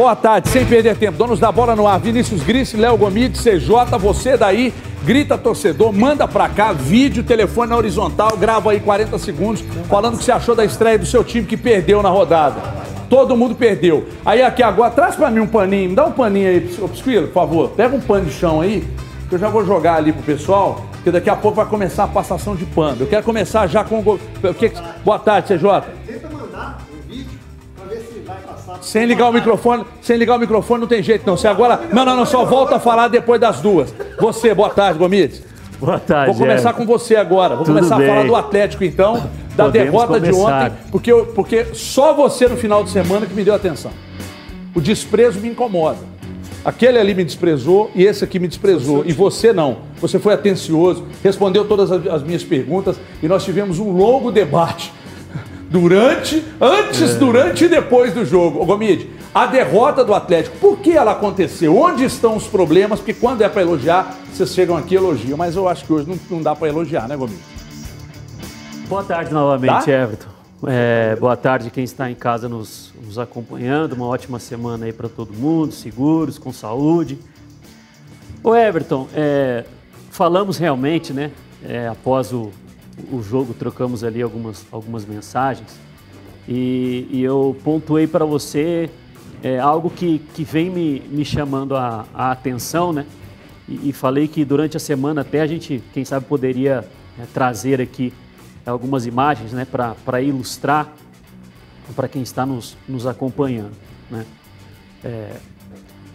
Boa tarde, sem perder tempo. Donos da bola no ar, Vinícius Gris, Léo Gomes, CJ, você daí, grita torcedor, manda pra cá, vídeo, telefone na horizontal, grava aí 40 segundos, falando o que você achou da estreia do seu time que perdeu na rodada. Todo mundo perdeu. Aí aqui agora, traz pra mim um paninho, me dá um paninho aí, Pisquilo, por favor. Pega um pano de chão aí, que eu já vou jogar ali pro pessoal, porque daqui a pouco vai começar a passação de pano. Eu quero começar já com o. Boa tarde, CJ. Sem ligar o microfone, sem ligar o microfone não tem jeito não. Você agora, não, não, não, só volta a falar depois das duas. Você, boa tarde, Gomides. Boa tarde. Vou começar é. com você agora. Vou Tudo começar bem. a falar do Atlético então, da Podemos derrota começar. de ontem, porque eu, porque só você no final de semana que me deu atenção. O desprezo me incomoda. Aquele ali me desprezou e esse aqui me desprezou. E você não. Você foi atencioso, respondeu todas as minhas perguntas e nós tivemos um longo debate durante, antes, é. durante e depois do jogo. Ô Gomide, a derrota do Atlético, por que ela aconteceu? Onde estão os problemas? Porque quando é para elogiar, vocês chegam aqui e elogiam. Mas eu acho que hoje não, não dá para elogiar, né, Gomide? Boa tarde novamente, tá? Everton. É, boa tarde quem está em casa nos, nos acompanhando. Uma ótima semana aí para todo mundo, seguros, com saúde. Ô Everton, é, falamos realmente, né, é, após o, o jogo, trocamos ali algumas, algumas mensagens e, e eu pontuei para você é, algo que, que vem me, me chamando a, a atenção, né? E, e, falei que durante a semana até a gente, quem sabe, poderia é, trazer aqui algumas imagens né, para ilustrar para quem está nos, nos acompanhando. Né? É,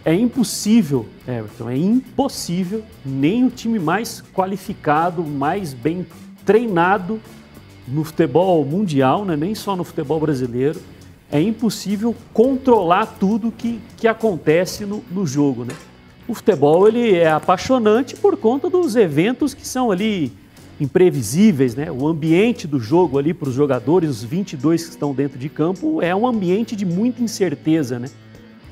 é impossível, Everton, é impossível nem o time mais qualificado, mais bem treinado no futebol mundial, né? nem só no futebol brasileiro, é impossível controlar tudo que, que acontece no, no jogo. Né? O futebol ele é apaixonante por conta dos eventos que são ali imprevisíveis, né? O ambiente do jogo ali para os jogadores, os 22 que estão dentro de campo, é um ambiente de muita incerteza, né?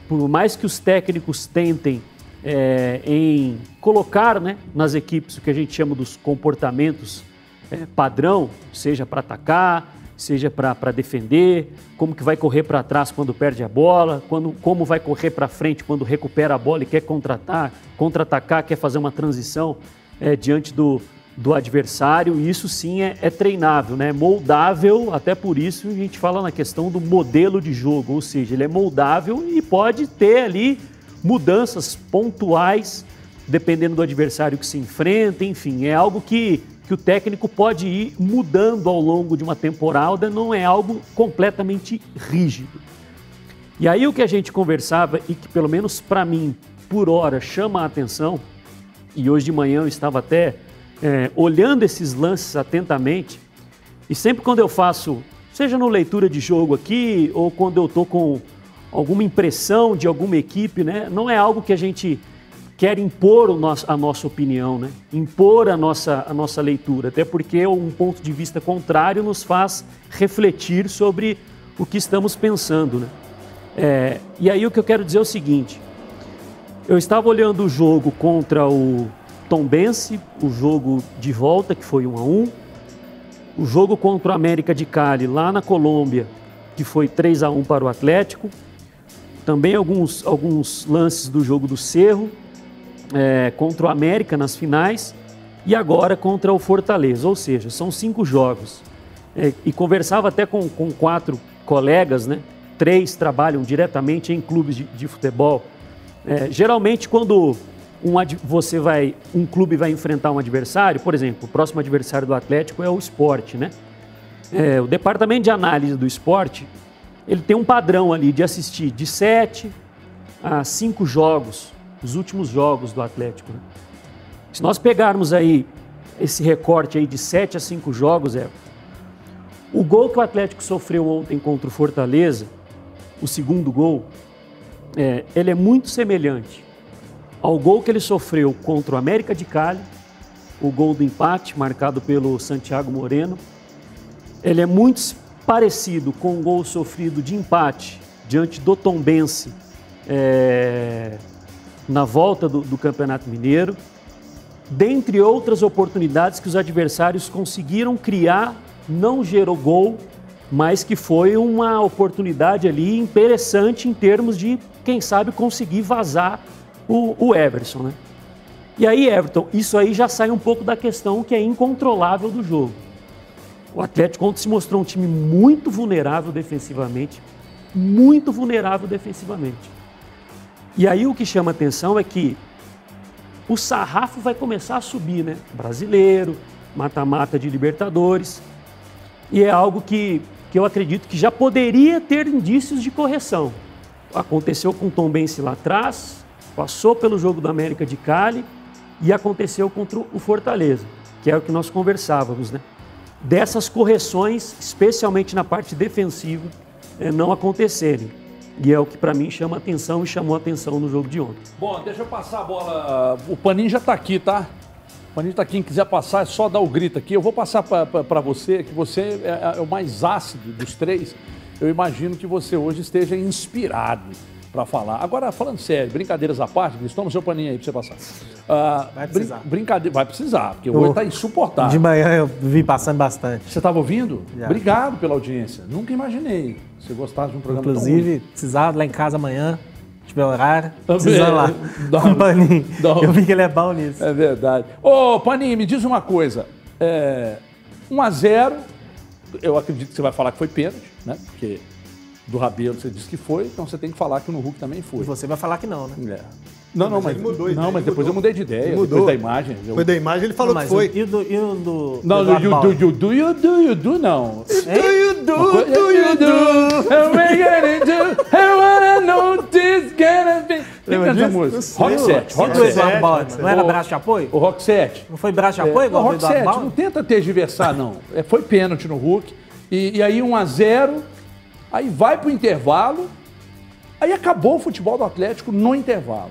Por mais que os técnicos tentem é, em colocar né, nas equipes o que a gente chama dos comportamentos é, padrão, seja para atacar, seja para defender, como que vai correr para trás quando perde a bola, quando, como vai correr para frente quando recupera a bola e quer contratar, contra-atacar, quer fazer uma transição é, diante do, do adversário. Isso sim é, é treinável, né? moldável, até por isso a gente fala na questão do modelo de jogo, ou seja, ele é moldável e pode ter ali mudanças pontuais dependendo do adversário que se enfrenta, enfim, é algo que que o técnico pode ir mudando ao longo de uma temporada, não é algo completamente rígido. E aí o que a gente conversava e que pelo menos para mim, por hora, chama a atenção, e hoje de manhã eu estava até é, olhando esses lances atentamente, e sempre quando eu faço, seja no leitura de jogo aqui, ou quando eu estou com alguma impressão de alguma equipe, né, não é algo que a gente quer impor nosso, a nossa opinião, né? impor a nossa, a nossa leitura, até porque um ponto de vista contrário nos faz refletir sobre o que estamos pensando. Né? É, e aí o que eu quero dizer é o seguinte: eu estava olhando o jogo contra o Tombense, o jogo de volta, que foi 1 a 1 o jogo contra o América de Cali, lá na Colômbia, que foi 3 a 1 para o Atlético, também alguns, alguns lances do jogo do Cerro, é, contra o América nas finais e agora contra o Fortaleza. Ou seja, são cinco jogos. É, e conversava até com, com quatro colegas, né? Três trabalham diretamente em clubes de, de futebol. É, geralmente, quando um, você vai, um clube vai enfrentar um adversário, por exemplo, o próximo adversário do Atlético é o esporte, né? É, o departamento de análise do esporte, ele tem um padrão ali de assistir de sete a cinco jogos os últimos jogos do Atlético. Né? Se nós pegarmos aí esse recorte aí de 7 a 5 jogos, é o gol que o Atlético sofreu ontem contra o Fortaleza, o segundo gol, é, ele é muito semelhante ao gol que ele sofreu contra o América de Cali, o gol do empate marcado pelo Santiago Moreno. Ele é muito parecido com o gol sofrido de empate diante do Tombense é, na volta do, do Campeonato Mineiro, dentre outras oportunidades que os adversários conseguiram criar, não gerou gol, mas que foi uma oportunidade ali interessante em termos de quem sabe, conseguir vazar o, o Everson, né? E aí, Everton, isso aí já sai um pouco da questão que é incontrolável do jogo. O Atlético ontem se mostrou um time muito vulnerável defensivamente, muito vulnerável defensivamente. E aí o que chama atenção é que o sarrafo vai começar a subir, né? Brasileiro, mata-mata de Libertadores. E é algo que, que eu acredito que já poderia ter indícios de correção. Aconteceu com o Tom Bense lá atrás, passou pelo jogo da América de Cali e aconteceu contra o Fortaleza, que é o que nós conversávamos, né? Dessas correções, especialmente na parte defensiva, é, não acontecerem. E é o que para mim chama atenção e chamou atenção no jogo de ontem. Bom, deixa eu passar a bola. O Paninho já está aqui, tá? O Paninho está aqui. Quem quiser passar, é só dar o grito aqui. Eu vou passar para você, que você é, é o mais ácido dos três. Eu imagino que você hoje esteja inspirado para falar. Agora, falando sério, brincadeiras à parte, toma o seu paninho aí para você passar. Uh, vai precisar. Brin brincadeira, vai precisar, porque hoje está insuportável. De manhã eu vi passando bastante. Você estava ouvindo? Já. Obrigado pela audiência. Nunca imaginei você gostasse de um programa Inclusive, precisava lá em casa amanhã, tiver horário, precisando lá. Dá, um paninho. Eu vi que ele é bom nisso. É verdade. Ô, Paninho, me diz uma coisa. É, 1 a 0 eu acredito que você vai falar que foi pênalti, né? Porque do Rabelo você disse que foi, então você tem que falar que no Hulk também foi. E você vai falar que não, né? É. Não, não, mas, mas mudou. Não, mas depois mudou. eu mudei de ideia. Ele mudou. Depois da imagem. Eu... Depois da imagem ele falou não, que foi. E o do. E o do não, do you do, you do, you do, you do, não. Do you do, do you do, and we gonna do, and wanna know this gonna be. Lembra essa música? Rock 7. Rock 7. Não era braço de apoio? O Rock 7. Não foi braço de apoio? É, o Rock 7. Não tenta tergiversar, não. É, foi pênalti no Hulk. E, e aí 1 a 0 aí vai pro intervalo. Aí acabou o futebol do Atlético no intervalo.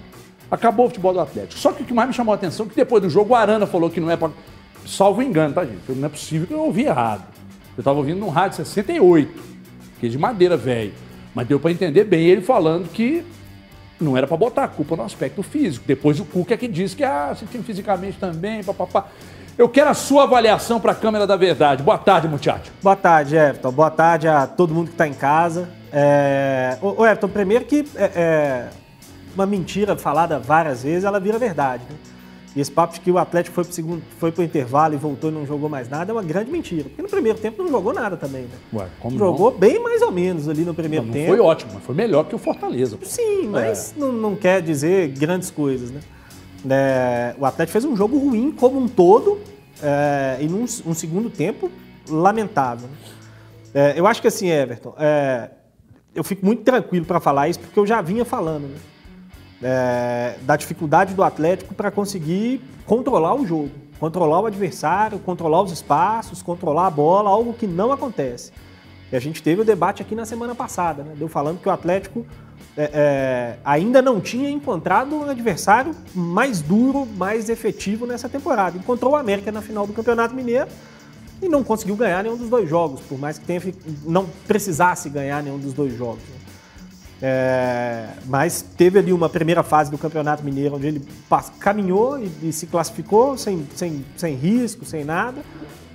Acabou o futebol do Atlético. Só que o que mais me chamou a atenção é que depois do jogo o Arana falou que não é para. Salvo engano, tá, gente? Não é possível que eu ouvi errado. Eu estava ouvindo num rádio 68, que é de madeira velho. Mas deu para entender bem ele falando que não era para botar a culpa no aspecto físico. Depois o Cuca é que disse que ah, você tinha fisicamente também, papapá. Eu quero a sua avaliação para a Câmara da Verdade. Boa tarde, muchacho. Boa tarde, Everton. Boa tarde a todo mundo que está em casa. É... Ô, Everton, primeiro que é, é uma mentira falada várias vezes, ela vira verdade. Né? E esse papo de que o Atlético foi pro, segundo, foi pro intervalo e voltou e não jogou mais nada é uma grande mentira. Porque no primeiro tempo não jogou nada também, né? Ué, jogou não? bem mais ou menos ali no primeiro não, não tempo. Foi ótimo, mas foi melhor que o Fortaleza. Pô. Sim, mas é. não, não quer dizer grandes coisas, né? É, o Atlético fez um jogo ruim como um todo é, e num um segundo tempo lamentável. Né? É, eu acho que assim, Everton, é, eu fico muito tranquilo para falar isso porque eu já vinha falando. Né? É, da dificuldade do Atlético para conseguir controlar o jogo, controlar o adversário, controlar os espaços, controlar a bola, algo que não acontece. E a gente teve o debate aqui na semana passada, né? Deu falando que o Atlético é, é, ainda não tinha encontrado um adversário mais duro, mais efetivo nessa temporada. Encontrou o América na final do Campeonato Mineiro e não conseguiu ganhar nenhum dos dois jogos, por mais que tenha, não precisasse ganhar nenhum dos dois jogos. Né? É, mas teve ali uma primeira fase do Campeonato Mineiro onde ele caminhou e, e, se classificou sem, sem, sem risco, sem nada.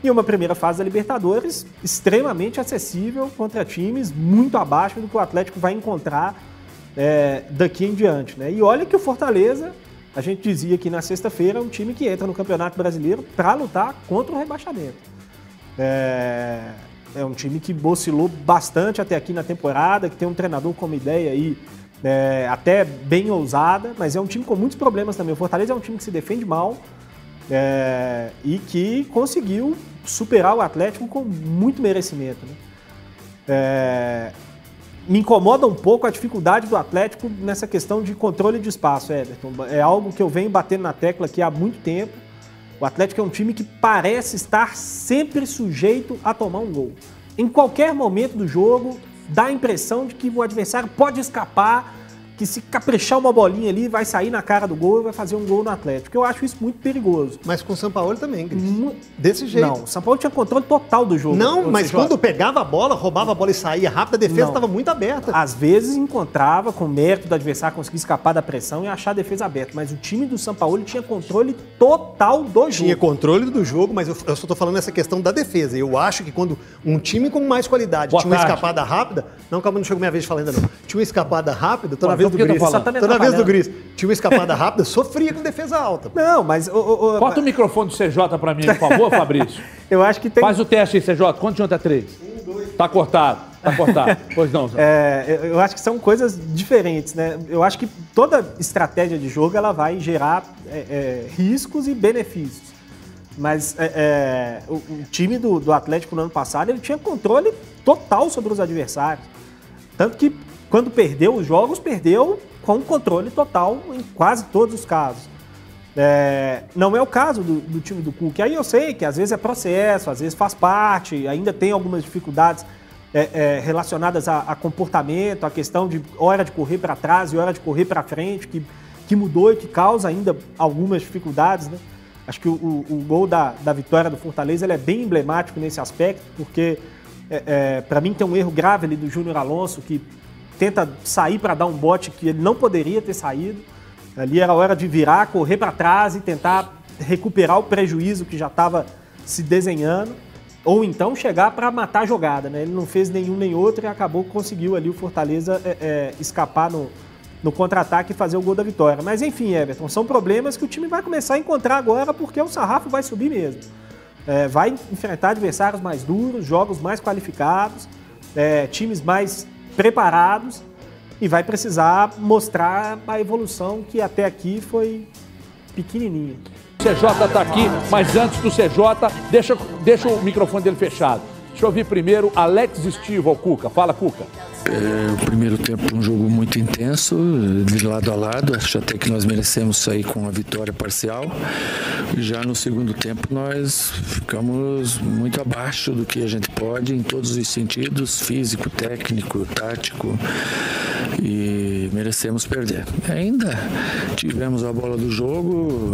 E uma primeira fase da Libertadores extremamente acessível contra times muito abaixo do que o Atlético vai encontrar é, daqui em diante. Né? E olha que o Fortaleza, a gente dizia aqui na sexta-feira, é um time que entra no Campeonato Brasileiro para lutar contra o rebaixamento. É, é um time que oscilou bastante até aqui na temporada, que tem um treinador com uma ideia aí é, até bem ousada, mas é um time com muitos problemas também. O Fortaleza é um time que se defende mal é, e que conseguiu superar o Atlético com muito merecimento. Né? É, me incomoda um pouco a dificuldade do Atlético nessa questão de controle de espaço, Everton. É algo que eu venho batendo na tecla aqui há muito tempo o Atlético é um time que parece estar sempre sujeito a tomar um gol. Em qualquer momento do jogo, dá a impressão de que o adversário pode escapar que se caprichar uma bolinha ali, vai sair na cara do gol e vai fazer um gol no Atlético. Eu acho isso muito perigoso. Mas com o São Paulo também, Cris. Desse jeito. Não, o São Paulo tinha controle total do jogo. Não, mas quando pegava a bola, roubava a bola e saía rápido, a defesa estava muito aberta. Às vezes encontrava, com mérito do adversário, conseguir escapar da pressão e achar a defesa aberta. Mas o time do São Paulo tinha controle total do jogo. Tinha controle do jogo, mas eu, eu só estou falando essa questão da defesa. Eu acho que quando um time com mais qualidade Boa tinha tarde. uma escapada rápida. Não, calma, não chegou minha vez de falar ainda não tinha uma escapada rápida, tô na vez do Gris. Tô na vez do Gris. Tinha uma escapada rápida, sofria com defesa alta. Não, mas. O, o, Bota o microfone do CJ pra mim, por favor, Fabrício. Eu acho que tem. Faz o teste aí, CJ. Quanto de ontem é três? Um, dois. Tá cortado. Tá cortado. pois não. É, eu acho que são coisas diferentes, né? Eu acho que toda estratégia de jogo ela vai gerar é, é, riscos e benefícios. Mas é, é, o, o, time do, do Atlético no ano passado ele tinha controle total sobre os adversários. Tanto que quando perdeu os jogos, perdeu com controle total em quase todos os casos. É, não é o caso do, do, time do Cook. Aí eu sei que às vezes é processo, às vezes faz parte, ainda tem algumas dificuldades é, é, relacionadas a, a, comportamento, a questão de hora de correr para trás e hora de correr para frente, que, que mudou e que causa ainda algumas dificuldades. Né? Acho que o, o, o gol da, da vitória do Fortaleza é bem emblemático nesse aspecto, porque é, é para mim tem um erro grave ali do Júnior Alonso, que tenta sair para dar um bote que ele não poderia ter saído. Ali era hora de virar, correr para trás e tentar recuperar o prejuízo que já estava se desenhando. Ou então chegar para matar a jogada. Né? Ele não fez nenhum nem outro e acabou conseguiu ali o Fortaleza é, é, escapar no, no contra-ataque e fazer o gol da vitória. Mas enfim, Everton, são problemas que o time vai começar a encontrar agora porque o sarrafo vai subir mesmo. É, vai enfrentar adversários mais duros, jogos mais qualificados, é, times mais preparados e vai precisar mostrar a evolução que até aqui foi pequenininha. O CJ está aqui, mas antes do CJ, deixa, deixa o microfone dele fechado. Deixa eu ouvir primeiro Alex Estivo ao Cuca. Fala, Cuca. É, o primeiro tempo um jogo muito intenso, de lado a lado. Acho até que nós merecemos sair com a vitória parcial. Já no segundo tempo nós ficamos muito abaixo do que a gente pode em todos os sentidos, físico, técnico, tático. E merecemos perder. Ainda tivemos a bola do jogo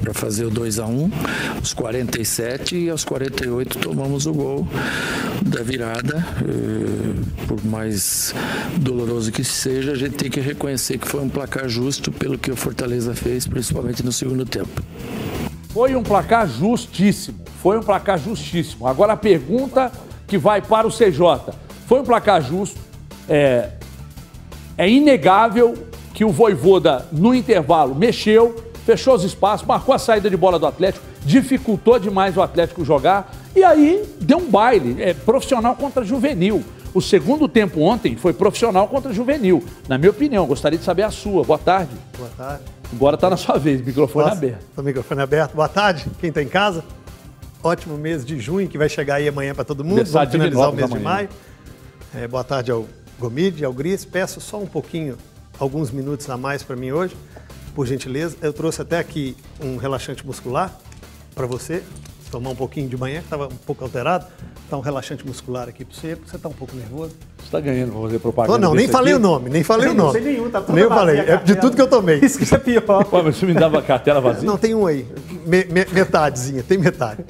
para fazer o 2 a 1 um, aos 47 e aos 48 tomamos o gol da virada. Eh, por mais mais doloroso que seja, a gente tem que reconhecer que foi um placar justo pelo que o Fortaleza fez, principalmente no segundo tempo. Foi um placar justíssimo. Foi um placar justíssimo. Agora a pergunta que vai para o CJ. Foi um placar justo. É, é inegável que o Voivoda, no intervalo, mexeu, fechou os espaços, marcou a saída de bola do Atlético, dificultou demais o Atlético jogar e aí deu um baile. É profissional contra juvenil. O segundo tempo ontem foi profissional contra juvenil. Na minha opinião, gostaria de saber a sua. Boa tarde. Boa tarde. Agora está na sua vez, microfone Nossa, aberto. O microfone aberto. Boa tarde, quem está em casa. Ótimo mês de junho, que vai chegar aí amanhã para todo mundo. Vamos finalizar o mês de maio. É, boa tarde ao Gomide, ao Gris. Peço só um pouquinho, alguns minutos a mais para mim hoje, por gentileza. Eu trouxe até aqui um relaxante muscular para você tomar um pouquinho de manhã, que estava um pouco alterado. Está um relaxante muscular aqui para você, porque você está um pouco nervoso. Você está ganhando para fazer propaganda. Tô, não, nem falei aqui. o nome, nem falei o nome. Não sei nenhum, tá Nem eu falei, é de tudo que eu tomei. Isso que é pior. Pô, mas você me dava a cartela vazia? Não, tem um aí, me, me, metadezinha, tem metade.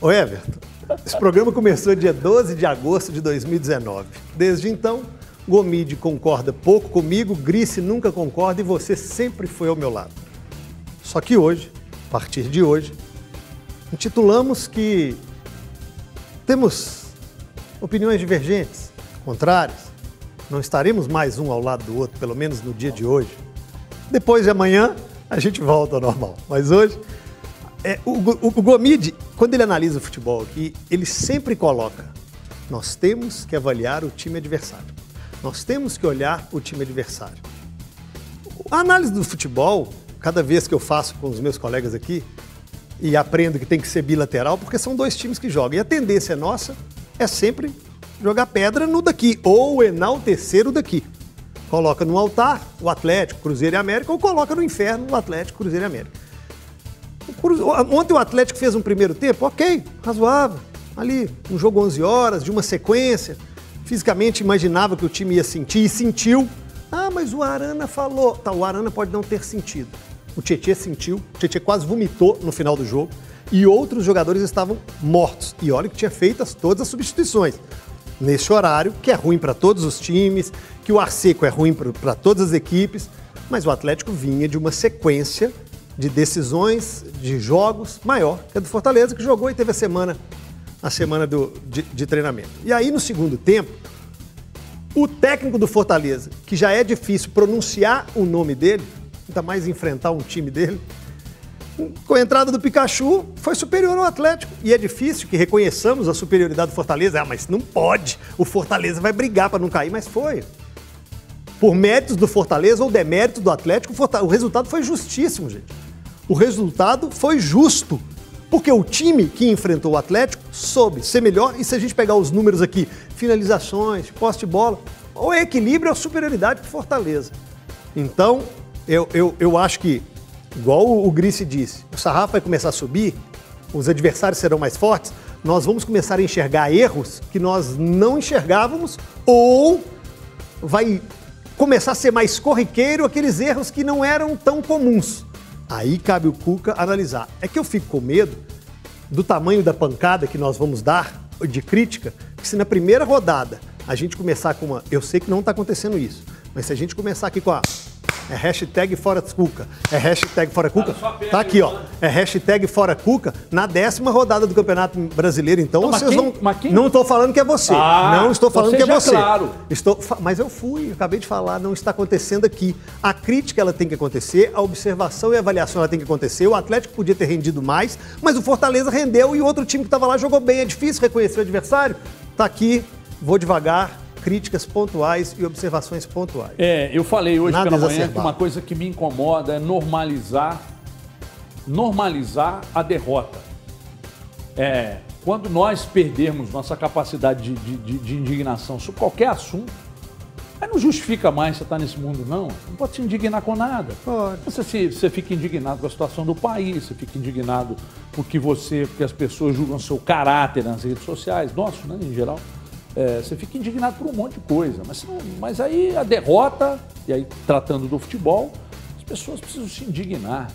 Ô Everton, esse programa começou dia 12 de agosto de 2019. Desde então, Gomide concorda pouco comigo, Grice nunca concorda e você sempre foi ao meu lado. Só que hoje, a partir de hoje, intitulamos que temos opiniões divergentes, contrárias. Não estaremos mais um ao lado do outro, pelo menos no dia de hoje. Depois de amanhã, a gente volta ao normal. Mas hoje, é, o, o, o Gomide, quando ele analisa o futebol aqui, ele sempre coloca: nós temos que avaliar o time adversário. Nós temos que olhar o time adversário. A análise do futebol, cada vez que eu faço com os meus colegas aqui, e aprendo que tem que ser bilateral, porque são dois times que jogam. E a tendência nossa é sempre jogar pedra no daqui, ou enaltecer o daqui. Coloca no altar o Atlético, Cruzeiro e América, ou coloca no inferno o Atlético, Cruzeiro e América. Ontem o Atlético fez um primeiro tempo, ok, razoável. Ali, um jogo 11 horas, de uma sequência. Fisicamente imaginava que o time ia sentir e sentiu. Ah, mas o Arana falou. Tá, o Arana pode não ter sentido. O Tietchan sentiu, o Tietchan quase vomitou no final do jogo e outros jogadores estavam mortos. E olha que tinha feito as, todas as substituições. Nesse horário, que é ruim para todos os times, que o Arseco é ruim para todas as equipes, mas o Atlético vinha de uma sequência de decisões, de jogos maior que a do Fortaleza, que jogou e teve a semana, a semana do, de, de treinamento. E aí, no segundo tempo, O técnico do Fortaleza, que já é difícil pronunciar o nome dele, ainda mais enfrentar um time dele, com a entrada do Pikachu, foi superior ao Atlético. E é difícil que reconheçamos a superioridade do Fortaleza. Ah, mas não pode. O Fortaleza vai brigar para não cair, mas foi. Por méritos do Fortaleza ou deméritos do Atlético, o resultado foi justíssimo, gente. O resultado foi justo. Porque o time que enfrentou o Atlético soube ser melhor. E se a gente pegar os números aqui, finalizações, poste de bola, ou é equilíbrio ou superioridade para Fortaleza. Então, eu, eu, eu acho que igual o Grice disse, o sarrafo vai começar a subir, os adversários serão mais fortes, nós vamos começar a enxergar erros que nós não enxergávamos ou vai começar a ser mais corriqueiro aqueles erros que não eram tão comuns. Aí cabe o Cuca analisar. É que eu fico com medo do tamanho da pancada que nós vamos dar de crítica, que se na primeira rodada a gente começar com uma. Eu sei que não está acontecendo isso, mas se a gente começar aqui com a é hashtag fora Cuca. É hashtag fora Cuca. Tá aqui, ó. É hashtag fora Cuca na décima rodada do Campeonato Brasileiro. Então não, vocês quem, vão. Quem... Não estou falando que é você. Ah, não estou falando que é você. Claro. Estou... Mas eu fui, acabei de falar, não está acontecendo aqui. A crítica ela tem que acontecer, a observação e a avaliação ela tem que acontecer. O Atlético podia ter rendido mais, mas o Fortaleza rendeu e o outro time que estava lá jogou bem. É difícil reconhecer o adversário. Tá aqui, vou devagar críticas pontuais e observações pontuais. É, eu falei hoje Nada pela manhã que uma coisa que me incomoda é normalizar, normalizar a derrota. É, quando nós perdermos nossa capacidade de, de, de indignação sobre qualquer assunto, aí não justifica mais você estar nesse mundo, não. Não pode se indignar com nada. Pode. Você, se, você fica indignado com a situação do país, você fica indignado porque você, porque as pessoas julgam seu caráter nas redes sociais, nosso, né, em geral. É, você fica indignado por um monte de coisa. Mas, mas aí a derrota, e aí tratando do futebol, as pessoas precisam se indignar.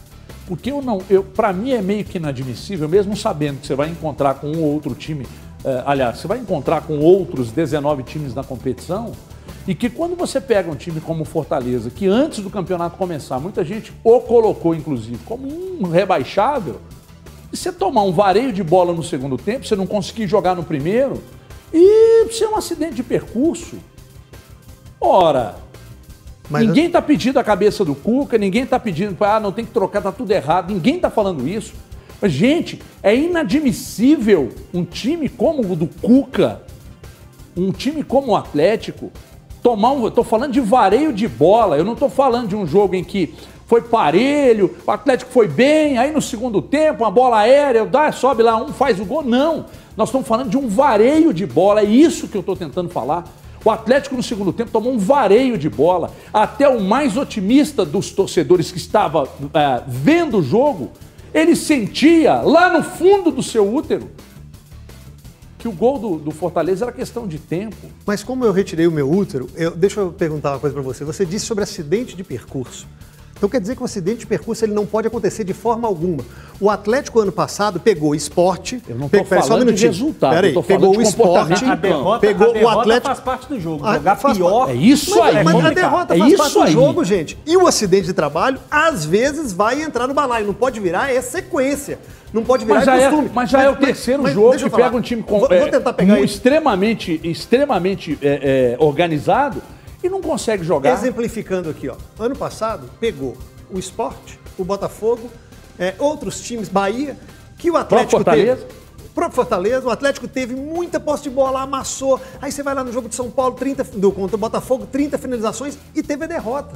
Porque eu não, eu, para mim é meio que inadmissível, mesmo sabendo que você vai encontrar com um ou outro time, é, aliás, você vai encontrar com outros 19 times na competição, e que quando você pega um time como Fortaleza, que antes do campeonato começar, muita gente o colocou, inclusive, como um rebaixável, e você tomar um vareio de bola no segundo tempo, você não conseguir jogar no primeiro, e se é um acidente de percurso, ora, Mas ninguém está pedindo a cabeça do Cuca, ninguém está pedindo, ah, não tem que trocar, tá tudo errado, ninguém está falando isso. Mas, gente, é inadmissível um time como o do Cuca, um time como o Atlético, tomar um. Estou falando de vareio de bola, eu não estou falando de um jogo em que foi parelho, o Atlético foi bem, aí no segundo tempo, uma bola aérea, dá, sobe lá um, faz o gol. Não. Nós estamos falando de um vareio de bola, é isso que eu estou tentando falar. O Atlético no segundo tempo tomou um vareio de bola. Até o mais otimista dos torcedores que estava é, vendo o jogo, ele sentia lá no fundo do seu útero que o gol do, do, Fortaleza era questão de tempo. Mas como eu retirei o meu útero, eu, deixa eu perguntar uma coisa para você. Você disse sobre acidente de percurso. Então quer dizer que o acidente de percurso ele não pode acontecer de forma alguma. O Atlético ano passado pegou esporte. Eu não estou falando de resultado. Peraí, pegou o esporte. A derrota, pegou a derrota o Atlético. faz parte do jogo. Ah, Jogar pior. É isso mas, aí. Mas a derrota é faz parte aí. do jogo, gente. E o acidente de trabalho às vezes vai entrar no balaio. Não pode virar é sequência. Não pode virar mas já é costume. É, mas já mas, é o terceiro mas, jogo que pega um time com, vou, é, vou tentar pegar extremamente, extremamente é, é, organizado e não consegue jogar. Exemplificando aqui, ó. Ano passado pegou o esporte, o Botafogo, é, outros times, Bahia, que o Atlético Fortaleza. teve. próprio Fortaleza, o Atlético teve muita posse de bola, amassou. Aí você vai lá no jogo de São Paulo, 30, do, contra o Botafogo, 30 finalizações e teve a derrota.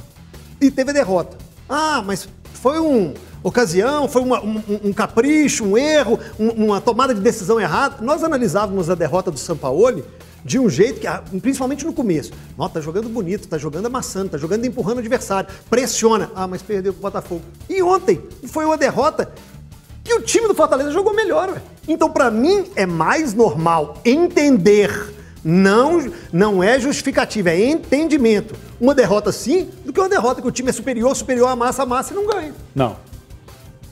E teve a derrota. Ah, mas foi uma ocasião, foi uma, um, um, capricho, um erro, um, uma tomada de decisão errada. Nós analisávamos a derrota do Sampaoli de um jeito que, ah, principalmente no começo, ó, tá jogando bonito, tá jogando amassando, tá jogando empurrando o adversário, pressiona. Ah, mas perdeu pro Botafogo. E ontem foi uma derrota que o time do Fortaleza jogou melhor. Ué. Então, para mim, é mais normal entender. Não, não é justificativa, é entendimento. Uma derrota sim, do que uma derrota que o time é superior, superior à massa, massa e não ganha. Não.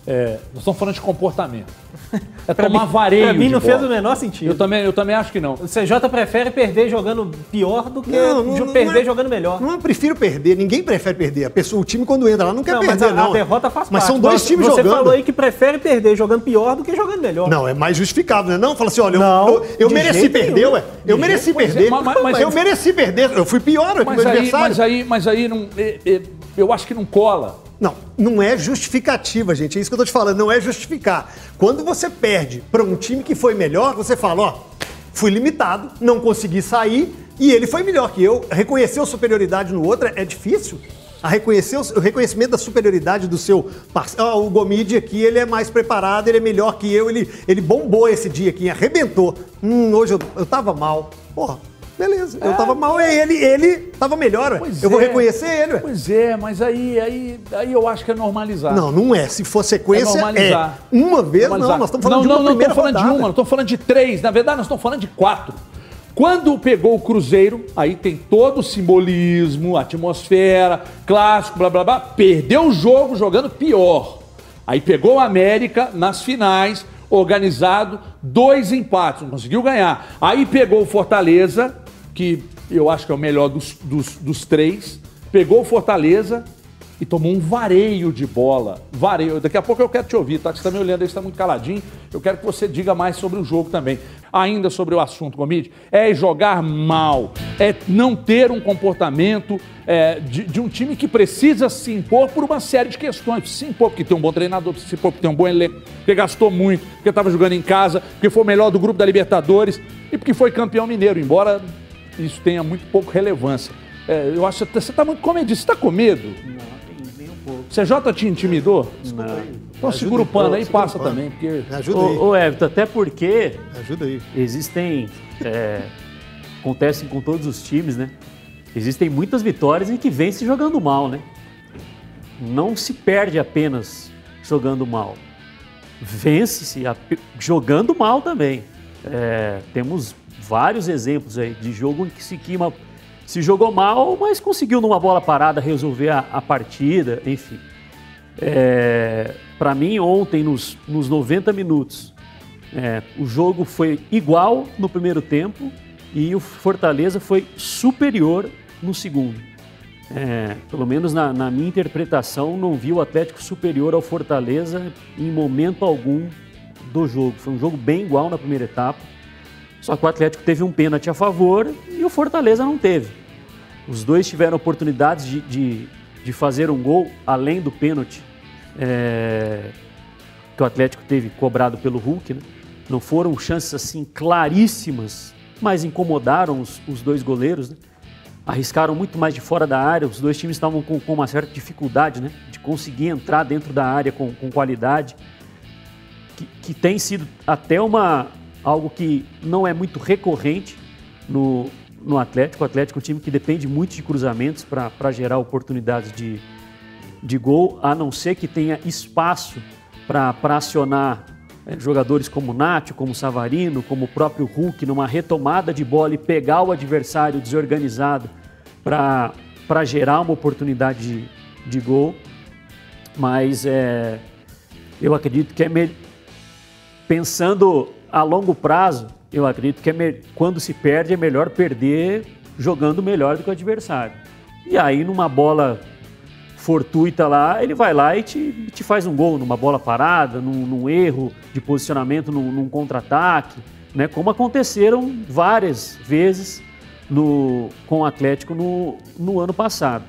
É, nós estamos falando de comportamento. é pra tomar mim, vareio. Pra mim não fez o menor sentido. Eu também, eu também acho que não. O CJ prefere perder jogando pior do que não, não, perder não é, jogando melhor. Não, eu prefiro perder. Ninguém prefere perder. A pessoa, o time, quando entra lá, não quer não, perder, mas a, não. A derrota faz mas parte. Mas são dois times você jogando. Você falou aí que prefere perder jogando pior do que jogando melhor. Não, é mais justificável, né? Não, fala assim, olha, não, eu, eu mereci perder, ué. Eu mereci perder. Mas, mas eu mereci perder. Eu fui pior, ué, mas aí, mas aí, mas aí não, eu acho que não cola. Não, não é justificativa, gente. É isso que eu tô te falando, não é justificar. Quando você perde para um time que foi melhor, você fala, ó, fui limitado, não consegui sair e ele foi melhor que eu. Reconhecer a superioridade no outro é difícil. A reconhecer o, reconhecimento da superioridade do seu parceiro. Oh, o Gomide aqui, ele é mais preparado, ele é melhor que eu, ele, ele bombou esse dia aqui, arrebentou. Hum, hoje eu, eu tava mal. Porra, Beleza, eu tava mal, é ele, ele tava melhor, ué. eu vou é. reconhecer ele, ué. Pois é, mas aí, aí, aí eu acho que é normalizar. Não, não é. Se for sequência, é, normalizar. é. Uma vez, normalizar. não, nós estamos falando não, de uma não, Não, não estou falando rodada. de uma, não estou falando de três. Na verdade, nós estamos falando de quatro. Quando pegou o Cruzeiro, aí tem todo o simbolismo, atmosfera, clássico, blá blá blá. Perdeu o jogo jogando pior. Aí pegou o América nas finais, organizado, dois empates, não conseguiu ganhar. Aí pegou o Fortaleza, que eu acho que é o melhor dos, dos, dos três, pegou o Fortaleza e tomou um vareio de bola. Vareio. Daqui a pouco eu quero te ouvir, tá? Você está me olhando aí, está muito caladinho. Eu quero que você diga mais sobre o jogo também. Ainda sobre o assunto, Gomide, é jogar mal, é não ter um comportamento é, de, de, um time que precisa se impor por uma série de questões. Se impor porque tem um bom treinador, se impor porque tem um bom elenco, porque gastou muito, porque estava jogando em casa, porque foi o melhor do grupo da Libertadores e porque foi campeão mineiro, embora isso tenha muito pouco relevância. É, eu acho que você está muito comedido. Você está com medo? Não, nem um pouco. CJ te intimidou? Não. Então segura o pano aí e passa também. Porque... Me ajuda aí. Ô, ô Everton, até porque. Me ajuda aí. Existem. É, acontecem com todos os times, né? Existem muitas vitórias em que vence jogando mal, né? Não se perde apenas jogando mal. Vence-se jogando mal também. É, temos vários exemplos aí de jogo em que se, queima, se jogou mal, mas conseguiu numa bola parada resolver a, a partida, enfim. É, Para mim, ontem, nos, nos 90 minutos, é, o jogo foi igual no primeiro tempo e o Fortaleza foi superior no segundo. É, pelo menos na, na, minha interpretação, não vi o Atlético superior ao Fortaleza em momento algum do jogo. Foi um jogo bem igual na primeira etapa. Só que o Atlético teve um pênalti a favor e o Fortaleza não teve. Os dois tiveram oportunidades de, de, de fazer um gol além do pênalti é, que o Atlético teve cobrado pelo Hulk. Né? Não foram chances assim claríssimas, mas incomodaram os, os dois goleiros. Né? Arriscaram muito mais de fora da área. Os dois times estavam com, com uma certa dificuldade né? de conseguir entrar dentro da área com, com qualidade. Que, que tem sido até uma, algo que não é muito recorrente no, no Atlético. O Atlético é um time que depende muito de cruzamentos para gerar oportunidades de, de gol, a não ser que tenha espaço para acionar é, jogadores como Nacho, como Savarino, como o próprio Hulk, numa retomada de bola e pegar o adversário desorganizado para gerar uma oportunidade de, de gol. Mas é, eu acredito que é me... pensando a longo prazo, eu acredito que é quando se perde é melhor perder jogando melhor do que o adversário. E aí, numa bola fortuita lá, ele vai lá e te, te faz um gol numa bola parada, num, num erro de posicionamento, num, num contra-ataque, né? como aconteceram várias vezes no, com o Atlético no, no ano passado.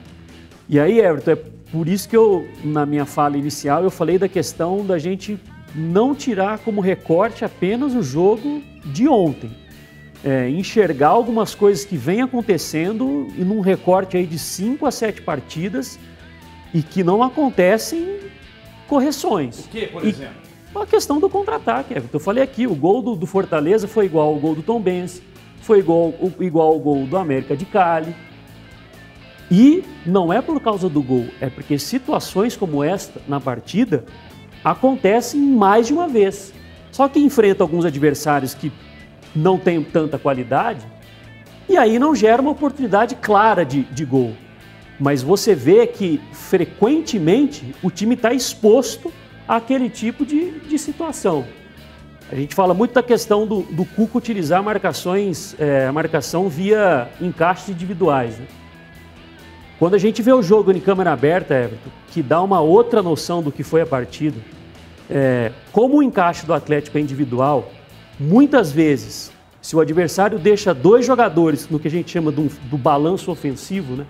E aí, Everton, é por isso que eu, na minha fala inicial, eu falei da questão da gente não tirar como recorte apenas o jogo de ontem. É, enxergar algumas coisas que vêm acontecendo e num recorte aí de 5 a 7 partidas e que não acontecem correções. O que, por e exemplo? A questão do contra-ataque, Eu falei aqui, o gol do, do, Fortaleza foi igual ao gol do Tom Benz, foi igual, igual ao gol do América de Cali. E não é por causa do gol, é porque situações como esta na partida acontecem mais de uma vez. Só que enfrenta alguns adversários que não têm tanta qualidade e aí não gera uma oportunidade clara de, de gol. Mas você vê que frequentemente o time está exposto àquele tipo de, de situação. A gente fala muito da questão do, do Cuco utilizar marcações, é, marcação via encaixes individuais. Né? Quando a gente vê o jogo em câmera aberta, Everton, que dá uma outra noção do que foi a partida, é, como o encaixe do Atlético é individual, muitas vezes, se o adversário deixa dois jogadores no que a gente chama do, do balanço ofensivo, né?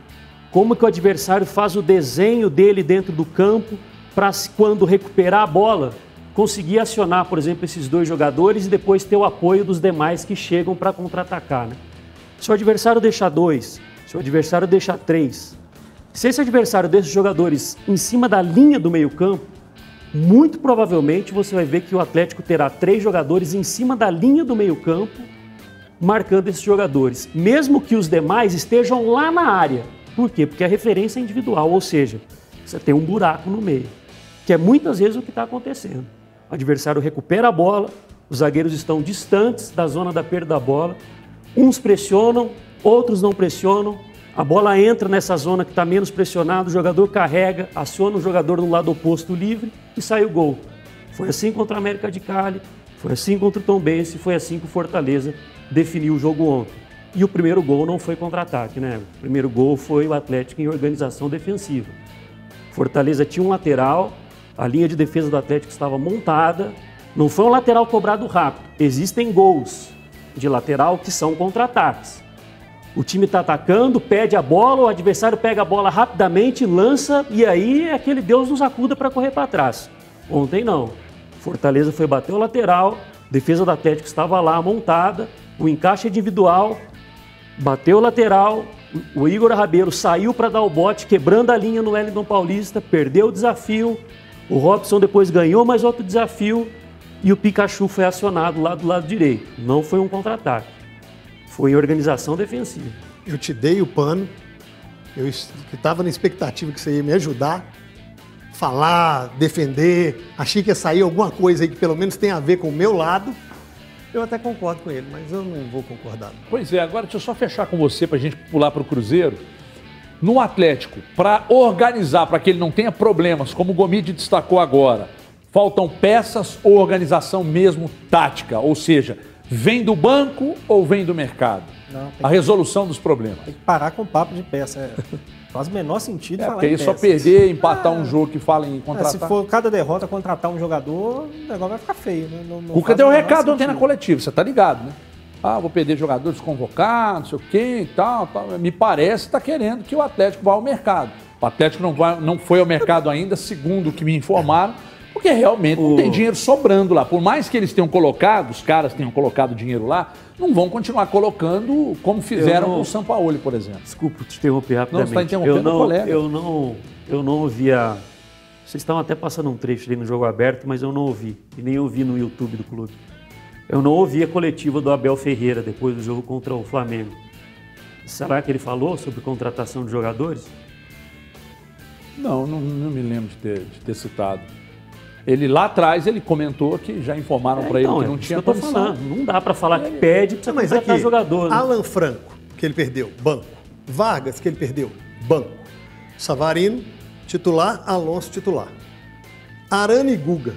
como que o adversário faz o desenho dele dentro do campo para quando recuperar a bola, conseguir acionar, por exemplo, esses dois jogadores e depois ter o apoio dos demais que chegam para contra-atacar. Né? Se o adversário deixar dois, se o adversário deixar três, se esse adversário desses jogadores em cima da linha do meio-campo, muito provavelmente você vai ver que o Atlético terá três jogadores em cima da linha do meio-campo marcando esses jogadores, mesmo que os demais estejam lá na área. Por quê? Porque a referência é individual, ou seja, você tem um buraco no meio, que é muitas vezes o que está acontecendo. O adversário recupera a bola, os zagueiros estão distantes da zona da perda da bola, uns pressionam, outros não pressionam, a bola entra nessa zona que está menos pressionada, o jogador carrega, aciona o jogador no lado oposto livre e sai o gol. Foi assim contra a América de Cali, foi assim contra o Tom Bense, foi assim que o Fortaleza definiu o jogo ontem. E o primeiro gol não foi contra-ataque, né? O primeiro gol foi o Atlético em organização defensiva. Fortaleza tinha um lateral, a linha de defesa do Atlético estava montada. Não foi um lateral cobrado rápido. Existem gols de lateral que são contra-ataques. O time está atacando, pede a bola, o adversário pega a bola rapidamente, lança e aí é aquele Deus nos acuda para correr para trás. Ontem não. Fortaleza foi bater o lateral, defesa do Atlético estava lá montada, o encaixe individual, bateu o lateral, o Igor Rabelo saiu para dar o bote, quebrando a linha no Wellington Paulista, perdeu o desafio, o Robson depois ganhou mais outro desafio e o Pikachu foi acionado lá do lado direito. Não foi um contra-ataque, foi organização defensiva. Eu te dei o pano, eu estava na expectativa que você ia me ajudar, falar, defender, achei que ia sair alguma coisa aí que pelo menos tem a ver com o meu lado. Eu até concordo com ele, mas eu não vou concordar. Pois é, agora deixa eu só fechar com você para a gente pular para o Cruzeiro. No Atlético, para organizar, para que ele não tenha problemas, como o Gomide destacou agora, faltam peças ou organização mesmo tática? Ou seja, vem do banco ou vem do mercado? Não, a resolução dos problemas. Tem que parar com o papo de peça. É. Faz o menor sentido é, falar porque em aí só perder, empatar ah, um jogo que fala em contratar. É, se for cada derrota contratar um jogador, o negócio vai ficar feio. Né? Não, não Cuca deu um recado ontem na coletiva, você tá ligado, né? ah, vou perder jogadores convocados, não sei o quê e tal, tal. Me parece que está querendo que o Atlético vá ao mercado. O Atlético não, vai, não foi ao mercado ainda, segundo o que me informaram, porque realmente o... não tem dinheiro sobrando lá. Por mais que eles tenham colocado, os caras tenham colocado dinheiro lá, não vão continuar colocando como fizeram não... com o São Paulo, por exemplo. Desculpa te interromper rapidamente. Não, você está interrompendo eu não, o colega. Eu não, eu não ouvi a... Vocês estão até passando um trecho ali no jogo aberto, mas eu não ouvi. E nem ouvi no YouTube do clube. Eu não ouvi a coletiva do Abel Ferreira depois do jogo contra o Flamengo. Será que ele falou sobre contratação de jogadores? Não, não, não me lembro de ter, de ter, citado. Ele lá atrás ele comentou que já informaram é, para então, ele que é não é tinha que falando. Não dá para falar que pede para contratar aqui, jogador. Né? Alan Franco, que ele perdeu, banco. Vargas, que ele perdeu, banco. Savarino, titular, Alonso, titular. Arana e Guga.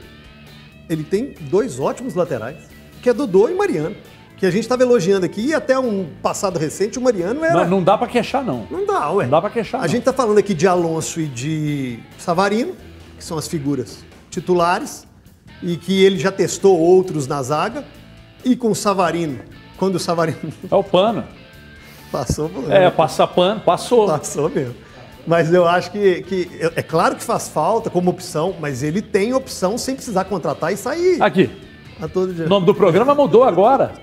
Ele tem dois ótimos laterais que é Dodô e Mariano. Que a gente estava elogiando aqui e até um passado recente o Mariano era. Não, não dá para queixar, não. Não dá, ué. Não dá para queixar. A não. gente está falando aqui de Alonso e de Savarino, que são as figuras titulares, e que ele já testou outros na zaga. E com o Savarino, quando o Savarino. É o pano. Passou por É, passa pano, passou. Passou mesmo. Mas eu acho que, que, é claro que faz falta como opção, mas ele tem opção sem precisar contratar e sair. Aqui, a todo dia. O nome do programa mudou agora.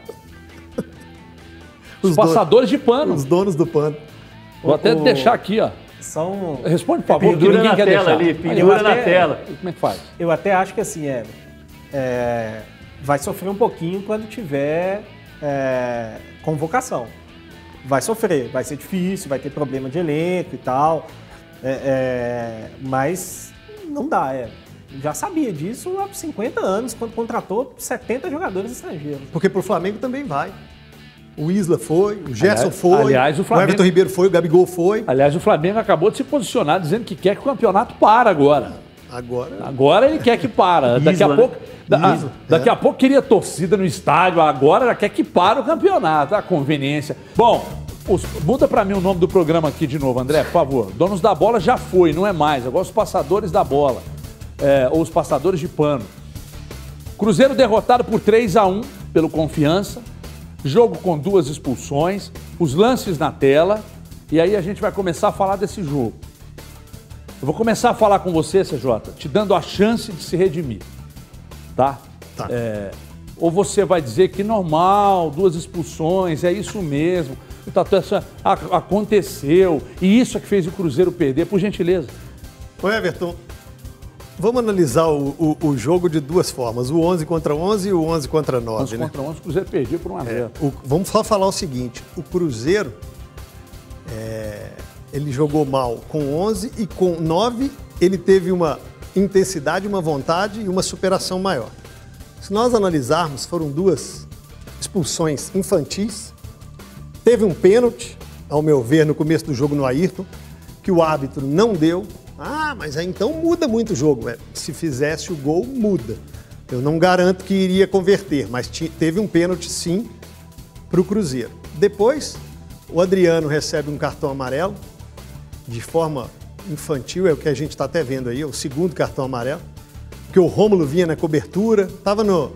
Os, Os passadores de pano. Os donos do pano. Vou o, até o... deixar aqui, ó. São... Responde, por favor, pendura na tela deixar. ali, pendura na tela. Como é que faz? Eu até acho que assim, é, é vai sofrer um pouquinho quando tiver é, convocação. Vai sofrer, vai ser difícil, vai ter problema de elenco e tal. É, é mas não dá, é já sabia disso há 50 anos, quando contratou 70 jogadores estrangeiros. Porque para o Flamengo também vai. O Isla foi, o Gerson aliás, foi, aliás, o, Flamengo, o Everton Ribeiro foi, o Gabigol foi. Aliás, o Flamengo acabou de se posicionar dizendo que quer que o campeonato para agora. Agora. Agora ele quer que para. Daqui a pouco. Da, ah, daqui a pouco queria torcida no estádio, agora ela quer que para o campeonato, a conveniência. Bom, os, muda para mim o nome do programa aqui de novo, André, por favor. Donos da bola já foi, não é mais. Agora os passadores da bola. É, ou os passadores de pano. Cruzeiro derrotado por 3 a 1 pelo Confiança. Jogo com duas expulsões. Os lances na tela. E aí a gente vai começar a falar desse jogo. Eu vou começar a falar com você, CJ, te dando a chance de se redimir. Tá? tá. É, ou você vai dizer que normal, duas expulsões, é isso mesmo. O Tatu aconteceu. E isso é que fez o Cruzeiro perder, por gentileza. Ô Everton, vamos analisar o, o, o, jogo de duas formas: o 11 contra 11 e o 11 contra 9. 11 né? contra 11, o Cruzeiro perdeu por uma é, Vamos só falar o seguinte: o Cruzeiro. É, ele jogou mal com 11 e com 9 ele teve uma intensidade, uma vontade e uma superação maior. Se nós analisarmos, foram duas expulsões infantis. Teve um pênalti, ao meu ver, no começo do jogo no Ayrton, que o árbitro não deu. Ah, mas aí então muda muito o jogo. É, se fizesse o gol, muda. Eu não garanto que iria converter, mas teve um pênalti sim para o Cruzeiro. Depois, o Adriano recebe um cartão amarelo, de forma infantil, é o que a gente está até vendo aí, é o segundo cartão amarelo, que o Rômulo vinha na cobertura, estava no,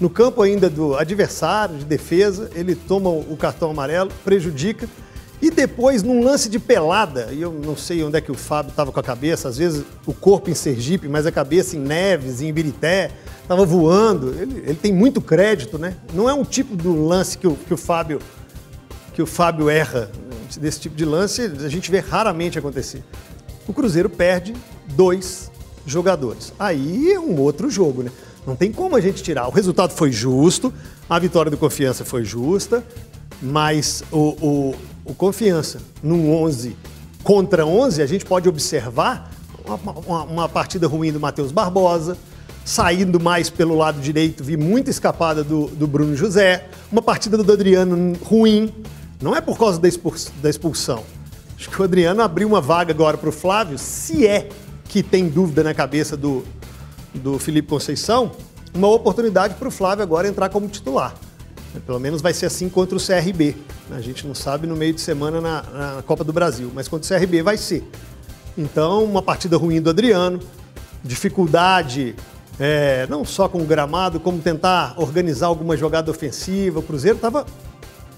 no campo ainda do adversário, de defesa, ele toma o cartão amarelo, prejudica, e depois, num lance de pelada, e eu não sei onde é que o Fábio estava com a cabeça, às vezes o corpo em Sergipe, mas a cabeça em Neves, em Ibirité, estava voando. Ele, ele, tem muito crédito, né? Não é um tipo de lance que o, que o Fábio que o Fábio erra desse tipo de lance, a gente vê raramente acontecer. O Cruzeiro perde dois jogadores. Aí é um outro jogo, né? Não tem como a gente tirar. O resultado foi justo, a vitória do Confiança foi justa, mas o, o, o Confiança, num 11 contra 11, a gente pode observar uma, uma, uma partida ruim do Matheus Barbosa, saindo mais pelo lado direito, vi muita escapada do, do Bruno José, uma partida do Adriano ruim, não é por causa da expulsão. Acho que o Adriano abriu uma vaga agora para o Flávio, se é que tem dúvida na cabeça do, do Felipe Conceição, uma oportunidade para o Flávio agora entrar como titular. Pelo menos vai ser assim contra o CRB. A gente não sabe no meio de semana na, na Copa do Brasil, mas contra o CRB vai ser. Então, uma partida ruim do Adriano, dificuldade é, não só com o gramado, como tentar organizar alguma jogada ofensiva. O Cruzeiro estava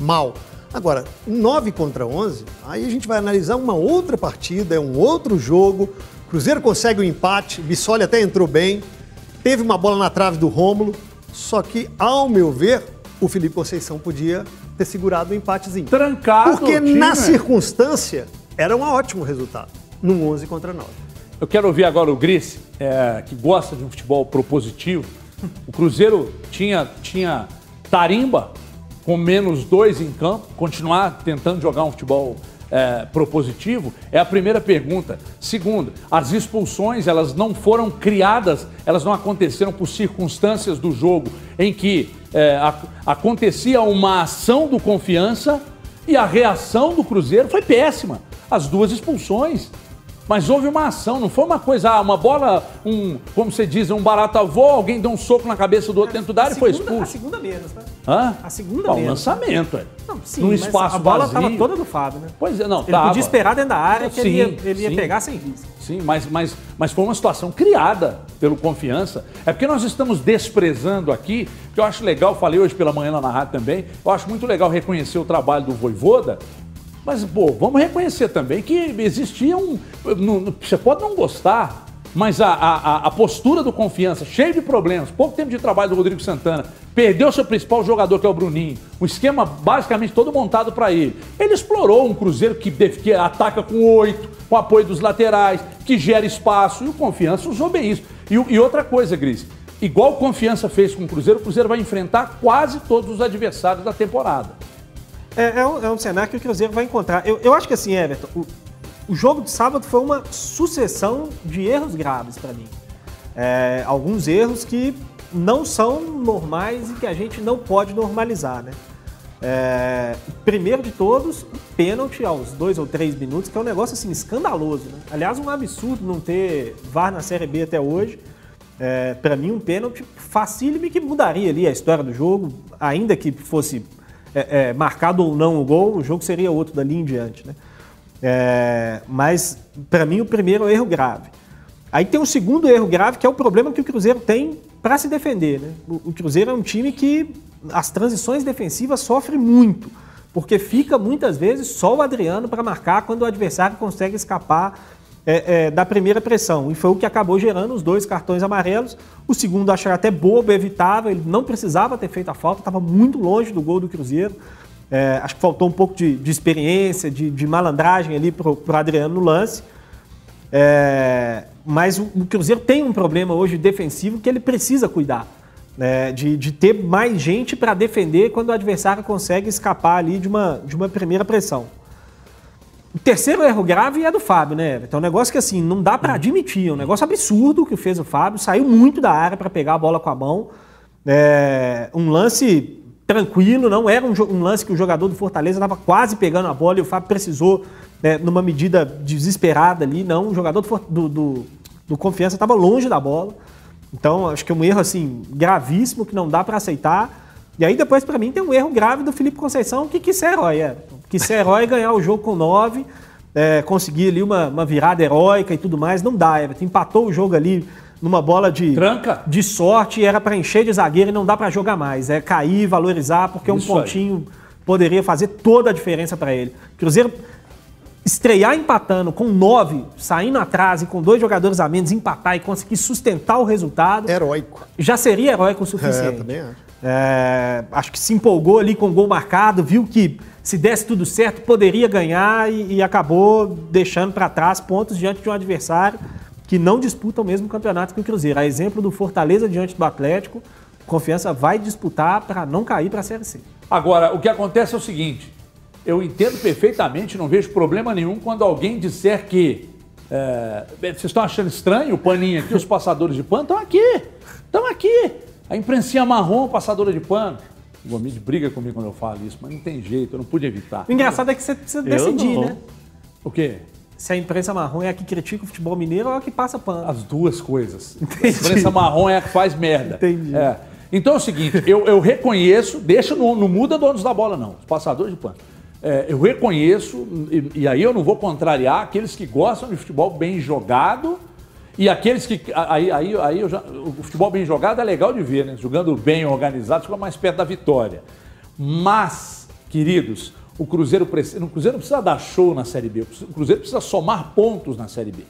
mal. Agora, 9 contra 11, aí a gente vai analisar uma outra partida, é um outro jogo. Cruzeiro consegue o um empate, Bissoli até entrou bem, teve uma bola na trave do Rômulo, só que, ao meu ver, o Felipe Conceição podia ter segurado o um empatezinho. Trancado. Porque na circunstância era um ótimo resultado, num 11 contra 9. Eu quero ouvir agora o Gris, é, que gosta de um futebol propositivo. O Cruzeiro tinha, tinha tarimba com menos dois em campo, continuar tentando jogar um futebol é, propositivo? É a primeira pergunta. Segunda, as expulsões elas não foram criadas, elas não aconteceram por circunstâncias do jogo em que é, a, acontecia uma ação do confiança e a reação do Cruzeiro foi péssima. As duas expulsões. Mas houve uma ação, não foi uma coisa, ah, uma bola, um, como você diz, um barato avô, alguém deu um soco na cabeça do outro dentro da área e foi expulso. A segunda menos, né? Hã? A segunda Bom, menos. lançamento, é. Não, sim, Num espaço a bola estava toda do Fábio, né? Pois é, não, Ele tava. podia esperar dentro da área que sim, ele ia, ele ia sim. pegar sem risco. Sim, mas, mas, mas foi uma situação criada pelo confiança. É porque nós estamos desprezando aqui, que eu acho legal, falei hoje pela manhã lá na rádio também, eu acho muito legal reconhecer o trabalho do Voivoda, mas, pô, vamos reconhecer também que existia um. Você pode não gostar, mas a, a, a postura do confiança, cheio de problemas, pouco tempo de trabalho do Rodrigo Santana, perdeu seu principal jogador, que é o Bruninho. O esquema basicamente todo montado para ele. Ele explorou um Cruzeiro que, que ataca com oito, com apoio dos laterais, que gera espaço, e o confiança usou bem isso. E, e outra coisa, Gris, igual o confiança fez com o Cruzeiro, o Cruzeiro vai enfrentar quase todos os adversários da temporada. É, é, um, é um cenário que o Cruzeiro vai encontrar. Eu, eu acho que assim, Everton, o, o jogo de sábado foi uma sucessão de erros graves para mim. É, alguns erros que não são normais e que a gente não pode normalizar, né? É, primeiro de todos, pênalti aos dois ou três minutos, que é um negócio assim escandaloso. Né? Aliás, um absurdo não ter VAR na Série B até hoje. É, para mim, um pênalti facílimo que mudaria ali a história do jogo, ainda que fosse é, é, marcado ou não o gol, o jogo seria outro dali em diante. Né? É, mas, para mim, o primeiro é erro grave. Aí tem um segundo erro grave, que é o problema que o Cruzeiro tem para se defender. Né? O, o Cruzeiro é um time que as transições defensivas sofrem muito, porque fica muitas vezes só o Adriano para marcar quando o adversário consegue escapar é, é, da primeira pressão. E foi o que acabou gerando os dois cartões amarelos. O segundo achei até bobo, evitável, ele não precisava ter feito a falta, estava muito longe do gol do Cruzeiro. É, acho que faltou um pouco de, de experiência, de, de, malandragem ali para o Adriano no lance. É, mas o, o Cruzeiro tem um problema hoje defensivo que ele precisa cuidar né, de, de ter mais gente para defender quando o adversário consegue escapar ali de uma, de uma primeira pressão. O terceiro erro grave é do Fábio, né? Então, é um negócio que assim, não dá para admitir. É um negócio absurdo que fez o Fábio. Saiu muito da área para pegar a bola com a mão. É, um lance tranquilo, não era um, um, lance que o jogador do Fortaleza estava quase pegando a bola e o Fábio precisou, né, numa medida desesperada ali. Não, o jogador do, do, do, do Confiança estava longe da bola. Então, acho que é um erro assim gravíssimo que não dá para aceitar. E aí depois para mim tem um erro grave do Felipe Conceição que quis ser herói, é. Quis ser herói ganhar o jogo com 9, é, conseguir ali uma, uma virada heróica e tudo mais, não dá, Everton. Empatou o jogo ali numa bola de, Tranca. de sorte, era para encher de zagueiro e não dá para jogar mais. É cair, valorizar, porque Isso um pontinho aí. poderia fazer toda a diferença para ele. Cruzeiro estrear empatando com nove, saindo atrás e com dois jogadores a menos, empatar e conseguir sustentar o resultado. Heróico. Já seria heróico o suficiente. É, também acho. É, acho que se empolgou ali com o gol marcado, viu que se desse tudo certo poderia ganhar e, e acabou deixando para trás pontos diante de um adversário que não disputa o mesmo campeonato que o Cruzeiro. A exemplo do Fortaleza diante do Atlético, Confiança vai disputar para não cair para a Série C. Agora, o que acontece é o seguinte: eu entendo perfeitamente, não vejo problema nenhum quando alguém disser que. É, vocês estão achando estranho o paninho aqui, os passadores de pano? Estão aqui! Estão aqui! A imprensinha marrom, passadora de pano. O Gomide briga comigo quando eu falo isso, mas não tem jeito, eu não pude evitar. O engraçado é que você precisa decidir, né? O quê? Se a imprensa marrom é a que critica o futebol mineiro ou é a que passa pano. As duas coisas. Entendi. A imprensa marrom é a que faz merda. Entendi. É. Então é o seguinte, eu, eu reconheço, deixa, não, não muda donos da bola, não. Os passadores de pano. É, eu reconheço, e, e, aí eu não vou contrariar aqueles que gostam de futebol bem jogado e aqueles que. Aí, aí, aí já, o futebol bem jogado é legal de ver, né? Jogando bem organizado, fica mais perto da vitória. Mas, queridos, o Cruzeiro, precisa, o Cruzeiro não precisa dar show na Série B, o Cruzeiro precisa somar pontos na Série B.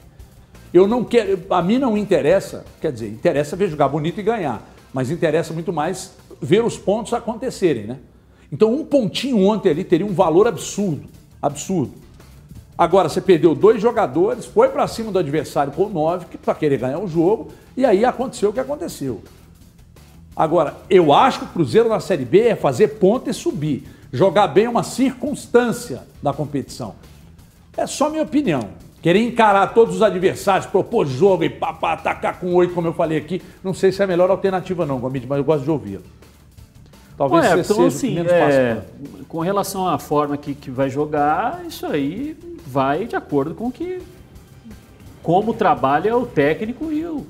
Eu não quero. A mim não interessa, quer dizer, interessa ver jogar bonito e ganhar, mas interessa muito mais ver os pontos acontecerem, né? Então, um pontinho ontem ali teria um valor absurdo. Absurdo. Agora, você perdeu dois jogadores, foi para cima do adversário com nove, para querer ganhar o jogo, e aí aconteceu o que aconteceu. Agora, eu acho que o Cruzeiro na Série B é fazer ponta e subir. Jogar bem é uma circunstância da competição. É só minha opinião. Querer encarar todos os adversários, propor jogo e pá, pá, atacar com oito, como eu falei aqui, não sei se é a melhor alternativa não, Gomide, mas eu gosto de ouvi-lo. Talvez Ué, então, assim, é, com relação à forma que, que vai jogar, isso aí vai de acordo com que como trabalha o técnico e o,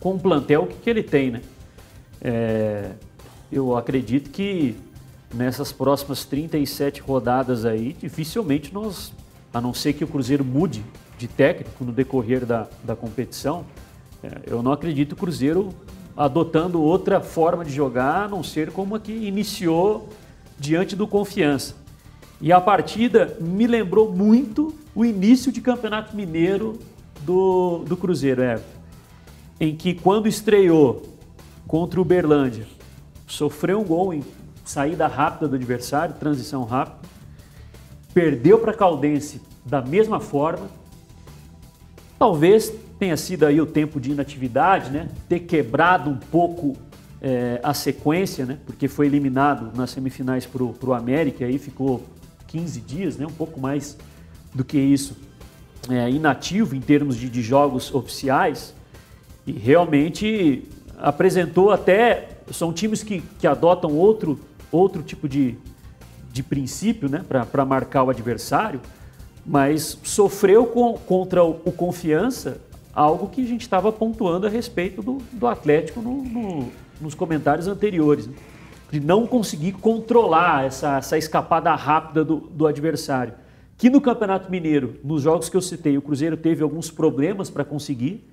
com o plantel que, que ele tem, né? É, eu acredito que nessas próximas 37 rodadas aí, dificilmente nós, a não ser que o Cruzeiro mude de técnico no decorrer da, da competição, é, eu não acredito que o Cruzeiro adotando outra forma de jogar, a não ser como a que iniciou diante do Confiança. E a partida me lembrou muito o início de Campeonato Mineiro do, do Cruzeiro, é, em que quando estreou contra o Berlândia, sofreu um gol em saída rápida do adversário, transição rápida, perdeu para Caldense da mesma forma, talvez tenha sido aí o tempo de inatividade, né? Ter quebrado um pouco é, a sequência, né? Porque foi eliminado nas semifinais para o América, aí ficou 15 dias, né? Um pouco mais do que isso, é, inativo em termos de, de jogos oficiais e realmente apresentou até são times que, que adotam outro outro tipo de, de princípio, né, para marcar o adversário, mas sofreu com, contra o, o, Confiança algo que a gente estava pontuando a respeito do, do Atlético no, no, nos comentários anteriores. Né? De não conseguir controlar essa, essa escapada rápida do, do adversário. Que no Campeonato Mineiro, nos jogos que eu citei, o Cruzeiro teve alguns problemas para conseguir,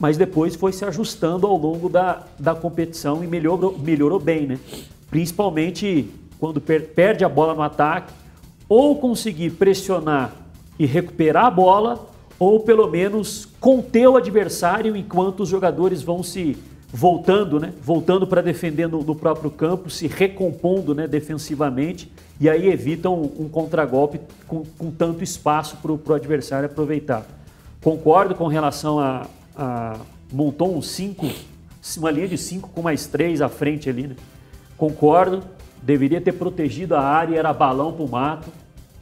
mas depois foi se ajustando ao longo da, da competição e melhorou, melhorou bem, né? Principalmente quando per, perde a bola no ataque, ou conseguir pressionar e recuperar a bola, ou pelo menos conter o adversário enquanto os jogadores vão se voltando, né? Voltando para defender no, no, próprio campo, se recompondo né? defensivamente e aí evitam um, um contragolpe com, com, tanto espaço para o adversário aproveitar. Concordo com relação a, a montou um 5, uma linha de 5 com mais 3 à frente ali, né? Concordo, deveria ter protegido a área, era balão para o mato,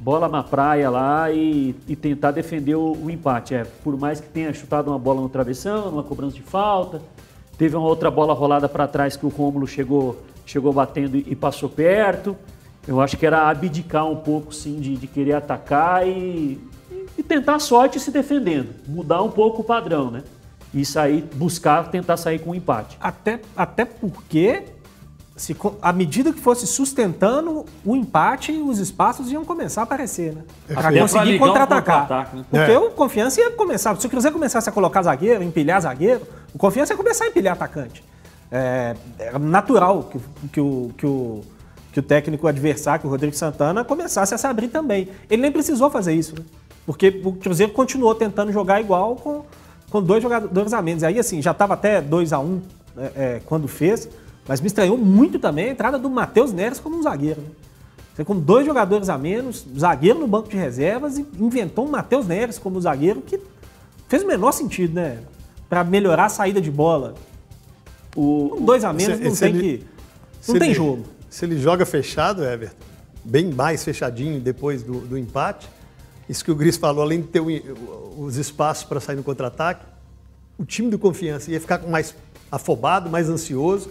bola na praia lá e, e tentar defender o, o, empate. É, por mais que tenha chutado uma bola no travessão, numa cobrança de falta, teve uma outra bola rolada para trás que o Rômulo chegou, chegou batendo e, e, passou perto. Eu acho que era abdicar um pouco, sim, de, de querer atacar e, e tentar a sorte se defendendo, mudar um pouco o padrão, né? E sair, buscar, tentar sair com um empate. Até, até porque se, à medida que fosse sustentando o empate, os espaços iam começar a aparecer, né? Para conseguir contra-atacar. Um né? Porque é. o Confiança ia começar. Se o Cruzeiro começasse a colocar zagueiro, empilhar zagueiro, o Confiança ia começar a empilhar atacante. É, é natural que, que, o, que, o, que o técnico adversário, que o Rodrigo Santana, começasse a se abrir também. Ele nem precisou fazer isso, né? Porque o Cruzeiro continuou tentando jogar igual com, com dois jogadores a menos. Aí, assim, já estava até 2 a 1 um, é, é, quando fez. Mas me estranhou muito também a entrada do Matheus Neres como um zagueiro. Né? Você com dois jogadores a menos, zagueiro no banco de reservas e inventou um Matheus Neres como zagueiro que fez o menor sentido, né? Para melhorar a saída de bola. O, com dois a menos se, não se tem ele, que. Não tem ele, jogo. Se ele joga fechado, Everton, bem mais fechadinho depois do, do empate, isso que o Gris falou, além de ter os espaços para sair no contra-ataque, o time do Confiança ia ficar mais afobado, mais ansioso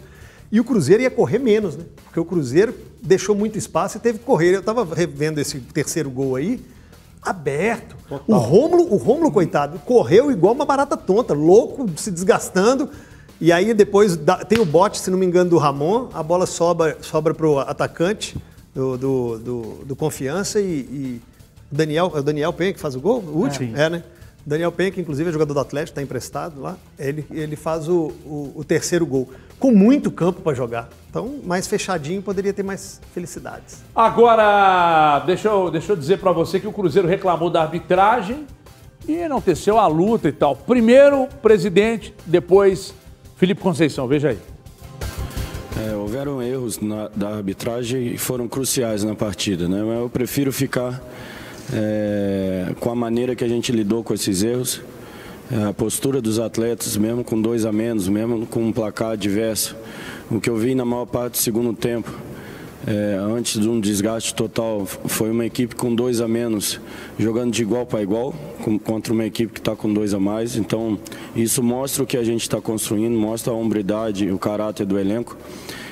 e o Cruzeiro ia correr menos, né? Porque o Cruzeiro deixou muito espaço e teve que correr. Eu estava revendo esse terceiro gol aí, aberto. Total. O Rômulo, o Rômulo, coitado, correu igual uma barata tonta, louco, se desgastando. E aí depois tem o bote, se não me engano, do Ramon, a bola sobra, sobra para o atacante do, do, do, do Confiança e, e Daniel, é o Daniel Penha que faz o gol, o último, é, é né? Daniel Penha, que inclusive é jogador do Atlético, está emprestado lá, ele, ele faz o, o, o terceiro gol com muito campo para jogar. Então, mais fechadinho poderia ter mais felicidades. Agora, deixa eu, deixa eu dizer para você que o Cruzeiro reclamou da arbitragem e enalteceu a luta e tal. Primeiro, presidente, depois, Felipe Conceição. Veja aí. É, houveram erros na, da arbitragem e foram cruciais na partida, né? Mas eu prefiro ficar é, com a maneira que a gente lidou com esses erros é, a postura dos atletas, mesmo com dois a menos, mesmo com um placar adverso. O que eu vi na maior parte do segundo tempo, é, antes de um desgaste total, foi uma equipe com dois a menos, jogando de igual para igual, com, contra uma equipe que está com dois a mais. Então, isso mostra o que a gente está construindo, mostra a hombridade o caráter do elenco.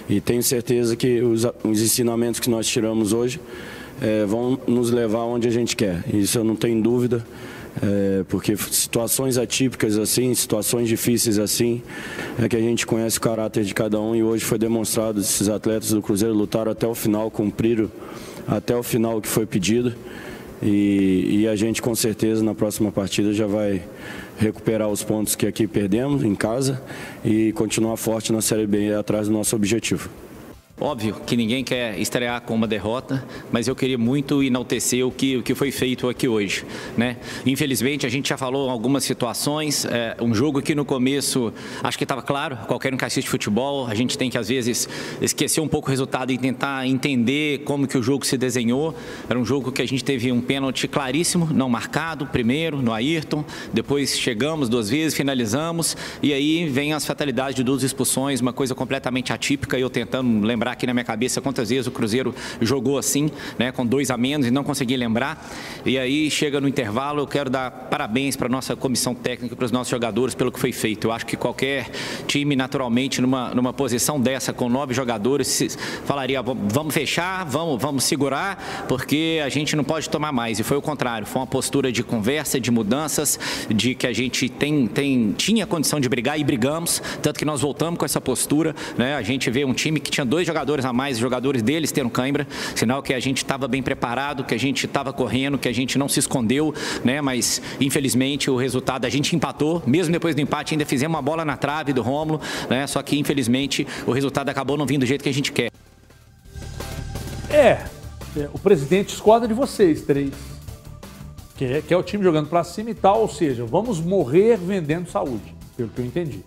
E tenho certeza que os, os ensinamentos que nós tiramos hoje é, vão nos levar onde a gente quer. Isso eu não tenho dúvida. É, porque situações atípicas assim, situações difíceis assim, é que a gente conhece o caráter de cada um e hoje foi demonstrado, esses atletas do Cruzeiro lutaram até o final, cumpriram até o final o que foi pedido e, e a gente com certeza na próxima partida já vai recuperar os pontos que aqui perdemos em casa e continuar forte na Série B atrás do nosso objetivo. Óbvio que ninguém quer estrear com uma derrota, mas eu queria muito enaltecer o que, o que foi feito aqui hoje. Né? Infelizmente, a gente já falou algumas situações, é, um jogo que no começo, acho que estava claro, qualquer um que assiste futebol, a gente tem que às vezes esquecer um pouco o resultado e tentar entender como que o jogo se desenhou. Era um jogo que a gente teve um pênalti claríssimo, não marcado, primeiro no Ayrton, depois chegamos duas vezes, finalizamos, e aí vem as fatalidades de duas expulsões, uma coisa completamente atípica, eu tentando lembrar lembrar aqui na minha cabeça quantas vezes o Cruzeiro jogou assim, né, com dois a menos e não consegui lembrar. E aí chega no intervalo, eu quero dar parabéns para a nossa comissão técnica, para os nossos jogadores pelo que foi feito. Eu acho que qualquer time, naturalmente, numa, numa posição dessa, com nove jogadores, falaria: vamos fechar, vamos, vamos segurar, porque a gente não pode tomar mais. E foi o contrário, foi uma postura de conversa, de mudanças, de que a gente tem, tem, tinha condição de brigar e brigamos, tanto que nós voltamos com essa postura. Né? A gente vê um time que tinha dois jogadores a mais, jogadores deles tendo cãibra, sinal que a gente estava bem preparado, que a gente estava correndo, que a gente não se escondeu, né? mas infelizmente o resultado a gente empatou, mesmo depois do empate ainda fizemos uma bola na trave do Rômulo, né? só que infelizmente o resultado acabou não vindo do jeito que a gente quer. É, é o presidente discorda de vocês três. Que é, que é o time jogando para cima e tal, ou seja, vamos morrer vendendo saúde, pelo que eu entendi.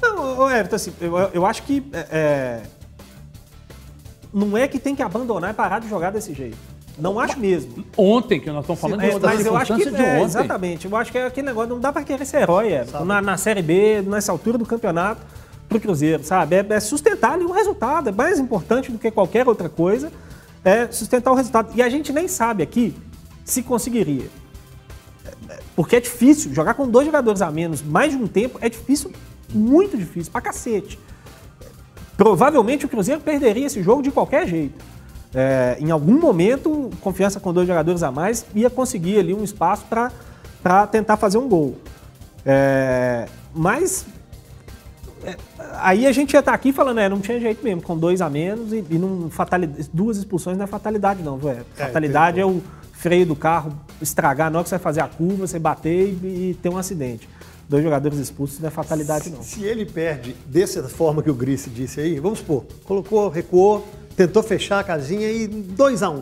Não, Everton, assim, eu, eu acho que é, é, não é que tem que abandonar e parar de jogar desse jeito. Não acho mesmo. Ontem, que nós estamos falando é, Mas eu acho que, de é, Exatamente. Eu acho que é aquele negócio, não dá para querer ser herói, é, na, na, Série B, nessa altura do campeonato, pro Cruzeiro, sabe? É, é sustentar ali o resultado. É mais importante do que qualquer outra coisa, é sustentar o resultado. E a gente nem sabe aqui se conseguiria. Porque é difícil, jogar com dois jogadores a menos mais de um tempo é difícil, muito difícil, pra cacete. Provavelmente o Cruzeiro perderia esse jogo de qualquer jeito. É, em algum momento, confiança com dois jogadores a mais ia conseguir ali um espaço para tentar fazer um gol. É, mas é, aí a gente ia estar tá aqui falando, é, não tinha jeito mesmo, com dois a menos e, e não, fatalidade, duas expulsões não é fatalidade, não, é, Fatalidade é, o freio do carro estragar, na hora que você vai fazer a curva, você bater e, e ter um acidente. Dois jogadores expulsos não é fatalidade, não. Se ele perde dessa forma que o Grice disse aí, vamos supor, colocou, recuou, tentou fechar a casinha e 2 a 1 um.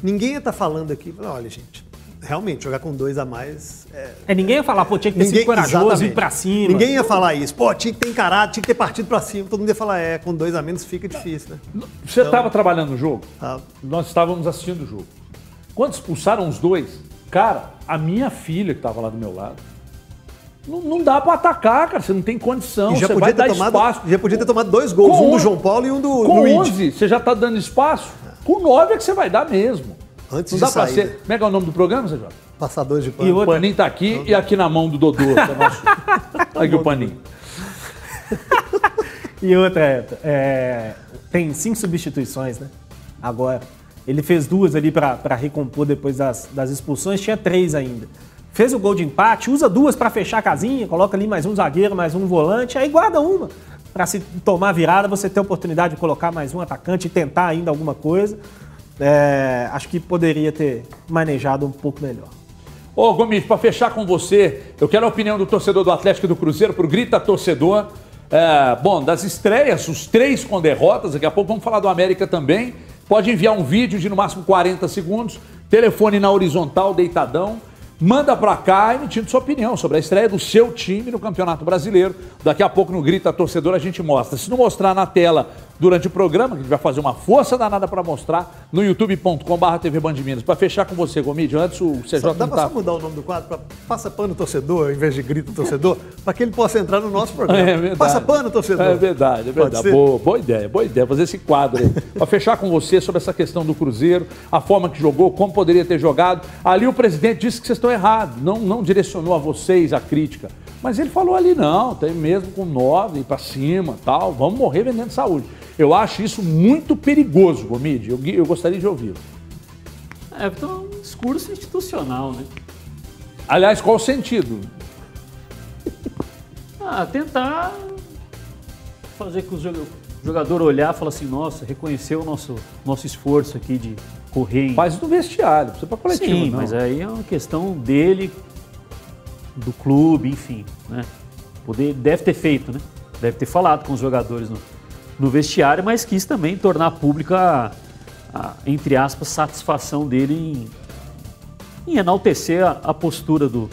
Ninguém está falando aqui, olha, gente, realmente, jogar com dois a mais. É, é ninguém ia falar, pô, tinha que ter ninguém, sido corajoso, ir pra cima. Ninguém ia falar isso, pô, tinha que ter encarado, tinha que ter partido pra cima. Todo mundo ia falar, é, com dois a menos fica difícil, né? Você estava então, trabalhando no jogo? Tá. Nós estávamos assistindo o jogo. Quando expulsaram os dois, cara, a minha filha que estava lá do meu lado, não, não dá para atacar, cara. Você não tem condição. já você vai dar tomado, espaço. Já podia ter tomado dois gols, com um do João Paulo e um do Com Luiz. 11, você já tá dando espaço. Com 9 é que você vai dar mesmo. Antes não dá de sair. Ser... Né? Como é que é o nome do programa, Sérgio? Passadores de pano. E o Paninho tá aqui uhum. e aqui na mão do Dodô. É nosso... aqui o Paninho. e outra, é, tem cinco substituições, né? Agora. Ele fez duas ali para recompor depois das, das expulsões, tinha três ainda fez o gol de empate, usa duas para fechar a casinha, coloca ali mais um zagueiro, mais um volante, aí guarda uma. Para se tomar virada, você ter oportunidade de colocar mais um atacante e tentar ainda alguma coisa. É, acho que poderia ter manejado um pouco melhor. Ô, Gomes, para fechar com você, eu quero a opinião do torcedor do Atlético e do Cruzeiro pro Grita Torcedor. É, bom, das estreias, os três com derrotas, daqui a pouco vamos falar do América também. Pode enviar um vídeo de no máximo 40 segundos, telefone na horizontal, deitadão. Manda para cá emitindo sua opinião sobre a estreia do seu time no Campeonato Brasileiro. Daqui a pouco no Grita Torcedor a gente mostra. Se não mostrar na tela durante o programa, que a gente vai fazer uma força danada para mostrar no youtube.com.br TV Band Minas. Para fechar com você, Gomídio, antes o CJ só, Dá para tá... só mudar o nome do quadro para Passa Pano Torcedor, em vez de Grita Torcedor, para que ele possa entrar no nosso programa. É verdade. Passa Pano Torcedor. É verdade, é verdade. Boa, boa ideia, boa ideia, fazer esse quadro aí. para fechar com você sobre essa questão do Cruzeiro, a forma que jogou, como poderia ter jogado. Ali o presidente disse que vocês estão errados, não, não direcionou a vocês a crítica. Mas ele falou ali, não, tem mesmo com nove para cima, tal, vamos morrer vendendo saúde. Eu acho isso muito perigoso, Gomide. Eu, eu gostaria de ouvi-lo. É, então é um discurso institucional, né? Aliás, qual o sentido? Ah, tentar fazer com o jogador olhar e falar assim, nossa, reconhecer o nosso, nosso esforço aqui de correr em... Faz no vestiário, você para coletivo, Sim, não. mas aí é uma questão dele, do clube, enfim, né? Poder, deve ter feito, né? Deve ter falado com os jogadores no, no vestiário, mas quis também tornar pública, a, a, entre aspas, satisfação dele em, em enaltecer a, a, postura do,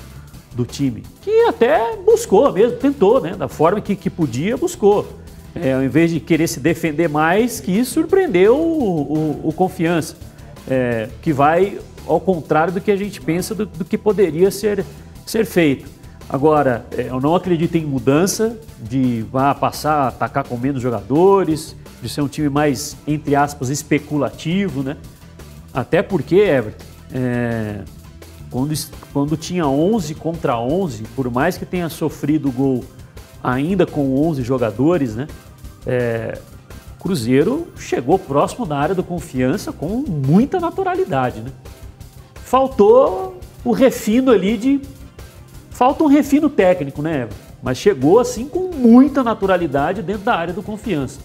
do time, que até buscou mesmo, tentou, né? Da forma que, que podia, buscou. É, ao invés de querer se defender mais, que surpreendeu o, o, o confiança, é, que vai ao contrário do que a gente pensa do, do que poderia ser, ser feito. Agora, é, eu não acredito em mudança de vá passar a atacar com menos jogadores, de ser um time mais, entre aspas, especulativo, né? Até porque, Everton, é, quando, quando tinha 11 contra 11, por mais que tenha sofrido gol ainda com 11 jogadores, né? É, Cruzeiro chegou próximo da área do confiança com muita naturalidade, né? Faltou o refino ali de Falta um refino técnico, né, Mas chegou assim com muita naturalidade dentro da área do confiança.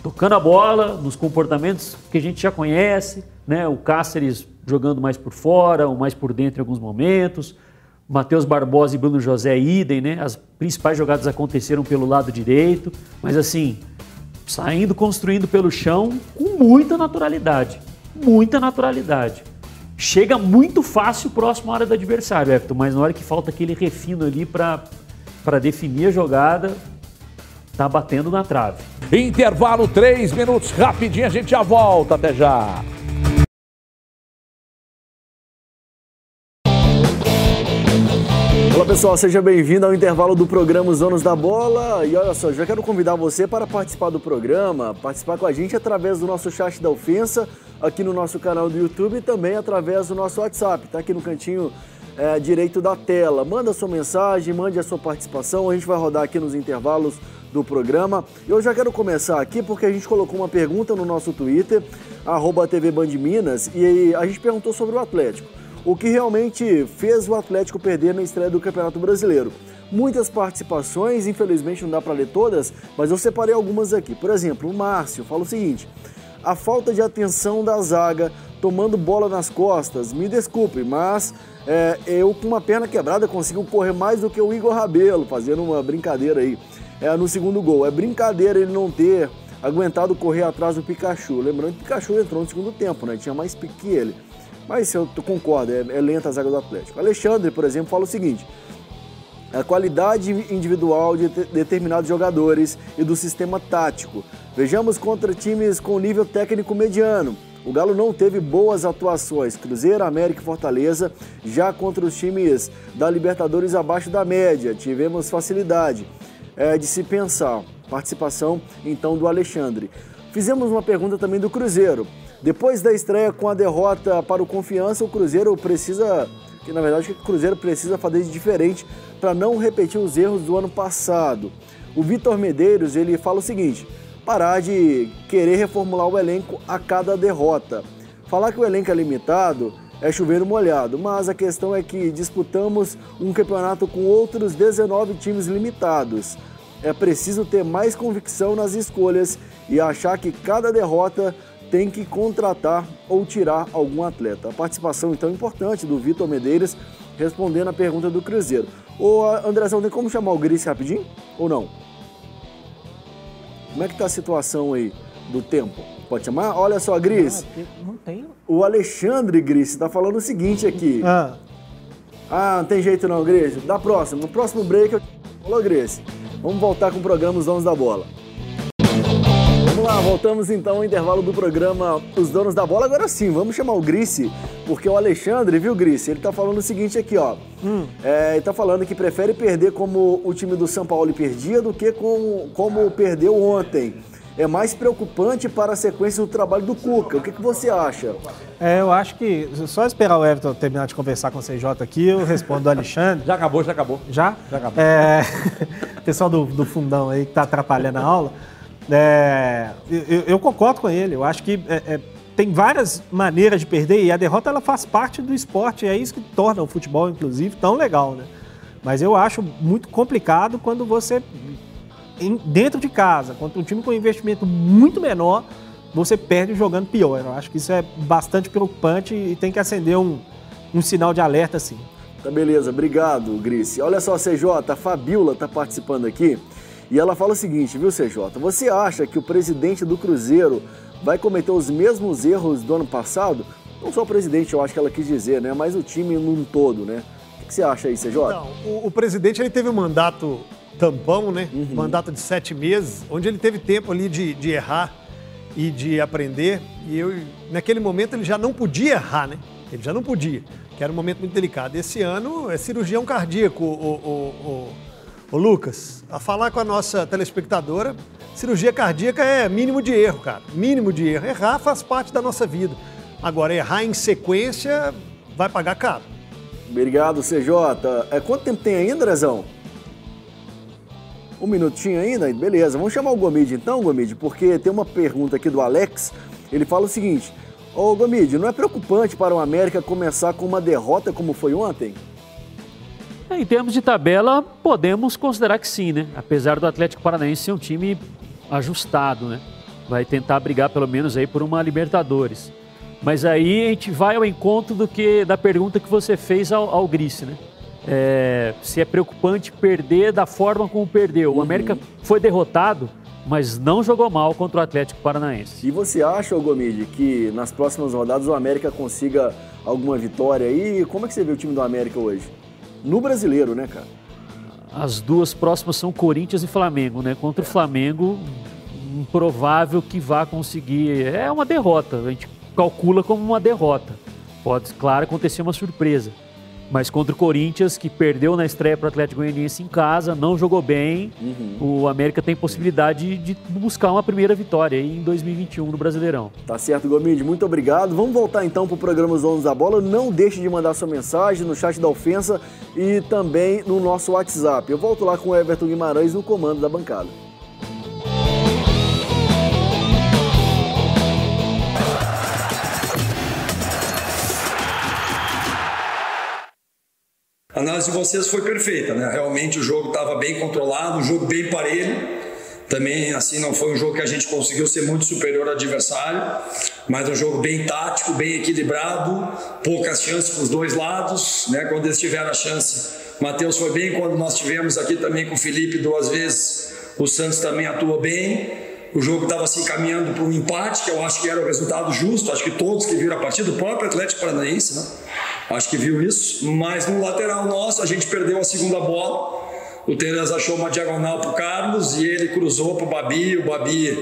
Tocando a bola, nos comportamentos que a gente já conhece, né? O Cáceres jogando mais por fora, ou mais por dentro em alguns momentos. Matheus Barbosa e Bruno José idem, né? As principais jogadas aconteceram pelo lado direito, mas assim, saindo, construindo pelo chão com muita naturalidade. Muita naturalidade chega muito fácil próximo à área do adversário, Everton, mas na hora que falta aquele refino ali para definir a jogada, tá batendo na trave. Intervalo, três minutos, rapidinho, a gente já volta, até já. Pessoal, seja bem-vindo ao intervalo do programa Os Donos da Bola. E olha só, já quero convidar você para participar do programa, participar com a gente através do nosso chat da ofensa aqui no nosso canal do YouTube e também através do nosso WhatsApp, tá aqui no cantinho é, direito da tela. Manda sua mensagem, mande a sua participação, a gente vai rodar aqui nos intervalos do programa. Eu já quero começar aqui porque a gente colocou uma pergunta no nosso Twitter, arroba TV Band Minas, e a gente perguntou sobre o Atlético. O que realmente fez o Atlético perder na estreia do Campeonato Brasileiro? Muitas participações, infelizmente não dá para ler todas, mas eu separei algumas aqui. Por exemplo, o Márcio fala o seguinte: a falta de atenção da zaga, tomando bola nas costas. Me desculpe, mas é, eu com uma perna quebrada consigo correr mais do que o Igor Rabelo, fazendo uma brincadeira aí é, no segundo gol. É brincadeira ele não ter aguentado correr atrás do Pikachu. Lembrando que o Pikachu entrou no segundo tempo, né? Tinha mais pique que ele. Mas eu concordo, é, é lenta a zaga do Atlético. Alexandre, por exemplo, fala o seguinte: a qualidade individual de determinados jogadores e do sistema tático. Vejamos contra times com nível técnico mediano. O Galo não teve boas atuações, Cruzeiro, América e Fortaleza, já contra os times da Libertadores abaixo da média, tivemos facilidade é, de se pensar. Participação então do Alexandre. Fizemos uma pergunta também do Cruzeiro. Depois da estreia com a derrota para o Confiança, o Cruzeiro precisa que na verdade o Cruzeiro precisa fazer de diferente para não repetir os erros do ano passado. O Vitor Medeiros ele fala o seguinte: parar de querer reformular o elenco a cada derrota. Falar que o elenco é limitado é chover molhado, mas a questão é que disputamos um campeonato com outros 19 times limitados. É preciso ter mais convicção nas escolhas e achar que cada derrota tem que contratar ou tirar algum atleta. A participação então importante do Vitor Medeiros respondendo a pergunta do Cruzeiro. Ô Andrezão, tem como chamar o Gris rapidinho ou não? Como é que tá a situação aí do tempo? Pode chamar? Olha só, Gris. Não, não tem. O Alexandre Gris está falando o seguinte aqui. Ah. ah, não tem jeito não, Gris. Da próxima, no próximo break eu... Falou, Gris. Vamos voltar com o programa Os Donos da Bola. Vamos lá, voltamos então ao intervalo do programa Os Donos da Bola. Agora sim, vamos chamar o Grice, porque o Alexandre, viu, Grice? Ele tá falando o seguinte aqui, ó. Hum. É, ele tá falando que prefere perder como o time do São Paulo perdia do que como, como perdeu ontem. É mais preocupante para a sequência do trabalho do Cuca. O que, que você acha? É, eu acho que só esperar o Everton terminar de conversar com o CJ aqui, eu respondo do Alexandre. já acabou, já acabou. Já? Já acabou. É, pessoal do, do fundão aí que tá atrapalhando a aula. É, eu, eu, concordo com ele. Eu acho que é, é, tem várias maneiras de perder e a derrota ela faz parte do esporte. É isso que torna o futebol, inclusive, tão legal, né? Mas eu acho muito complicado quando você, em, dentro de casa, contra um time com investimento muito menor, você perde jogando pior. Eu acho que isso é bastante preocupante e tem que acender um, um sinal de alerta, sim. Tá beleza, obrigado, Grice. Olha só, CJ, a Fabiola tá participando aqui. E ela fala o seguinte, viu, CJ? Você acha que o presidente do Cruzeiro vai cometer os mesmos erros do ano passado? Não só o presidente, eu acho que ela quis dizer, né? Mas o time num todo, né? O que você acha aí, CJ? Não, o, o presidente ele teve um mandato tampão, né? Uhum. Mandato de sete meses, onde ele teve tempo ali de, de errar e de aprender. E eu, naquele momento ele já não podia errar, né? Ele já não podia. que era um momento muito delicado. Esse ano é cirurgião cardíaco, o, o, o, o Lucas. A falar com a nossa telespectadora, cirurgia cardíaca é mínimo de erro, cara. Mínimo de erro. Errar faz parte da nossa vida. Agora, errar em sequência vai pagar caro. Obrigado, CJ. É, quanto tempo tem ainda, Andrezão? Um minutinho ainda? Beleza, vamos chamar o Gomide então, Gomide, porque tem uma pergunta aqui do Alex. Ele fala o seguinte: Ô Gomide, não é preocupante para o América começar com uma derrota como foi ontem? É, em termos de tabela, podemos considerar que sim, né? Apesar do Atlético Paranaense ser um time ajustado, né? Vai tentar brigar pelo menos aí por uma Libertadores. Mas aí a gente vai ao encontro do que da pergunta que você fez ao, ao Grice, né? É, se é preocupante perder da forma como perdeu. O uhum. América foi derrotado, mas não jogou mal contra o Atlético Paranaense. E você acha, Gomide, que nas próximas rodadas o América consiga alguma vitória aí? Como é que você vê o time do América hoje? No brasileiro, né, cara? As duas próximas são Corinthians e Flamengo, né? Contra o Flamengo, improvável que vá conseguir. É uma derrota. A gente calcula como uma derrota. Pode, claro, acontecer uma surpresa. Mas contra o Corinthians, que perdeu na estreia para o Atlético Goianiense em casa, não jogou bem, uhum. o América tem possibilidade de buscar uma primeira vitória em 2021 no Brasileirão. Tá certo, Gomide, muito obrigado. Vamos voltar então para o programa Os Donos da Bola. Não deixe de mandar sua mensagem no chat da ofensa e também no nosso WhatsApp. Eu volto lá com o Everton Guimarães no comando da bancada. A análise de vocês foi perfeita, né? Realmente o jogo estava bem controlado, um jogo bem parelho. Também, assim, não foi um jogo que a gente conseguiu ser muito superior ao adversário, mas um jogo bem tático, bem equilibrado, poucas chances para os dois lados, né? Quando eles tiveram a chance, Matheus foi bem. Quando nós tivemos aqui também com o Felipe duas vezes, o Santos também atuou bem. O jogo estava assim caminhando para um empate, que eu acho que era o resultado justo. Acho que todos que viram a partida, o próprio Atlético Paranaense, né? Acho que viu isso, mas no lateral nosso a gente perdeu a segunda bola. O Tereza achou uma diagonal para o Carlos e ele cruzou para o Babi. O Babi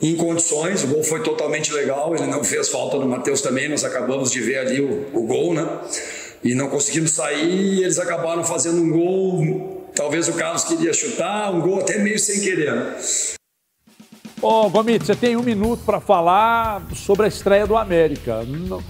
em condições, o gol foi totalmente legal. Ele não fez falta no Matheus também. Nós acabamos de ver ali o, o gol, né? E não conseguimos sair. E eles acabaram fazendo um gol. Talvez o Carlos queria chutar, um gol até meio sem querer. Né? Ô, oh, você tem um minuto para falar sobre a estreia do América. Não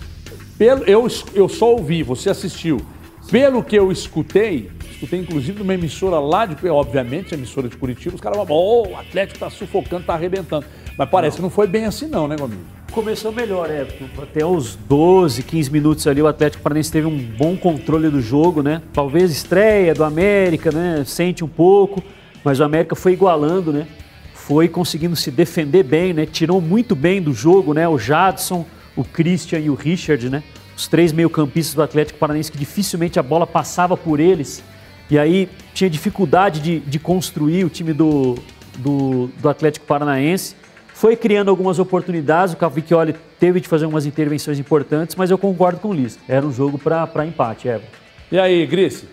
pelo, eu, eu só ouvi, você assistiu. Pelo que eu escutei, escutei inclusive numa emissora lá de, obviamente, emissora de Curitiba, os caras falaram, oh, o Atlético tá sufocando, tá arrebentando. Mas parece não. que não foi bem assim não, né, Gomes? Começou melhor, é. Até os 12, 15 minutos ali, o Atlético Paranaense teve um bom controle do jogo, né? Talvez estreia do América, né? Sente um pouco, mas o América foi igualando, né? Foi conseguindo se defender bem, né? Tirou muito bem do jogo, né? O Jadson, o Christian e o Richard, né? Os três meio-campistas do Atlético Paranaense que dificilmente a bola passava por eles. E aí tinha dificuldade de, de construir o time do, do, do, Atlético Paranaense. Foi criando algumas oportunidades, o Cavicchioli teve de fazer algumas intervenções importantes, mas eu concordo com o Liz. Era um jogo para empate, Everton. E aí, Grice?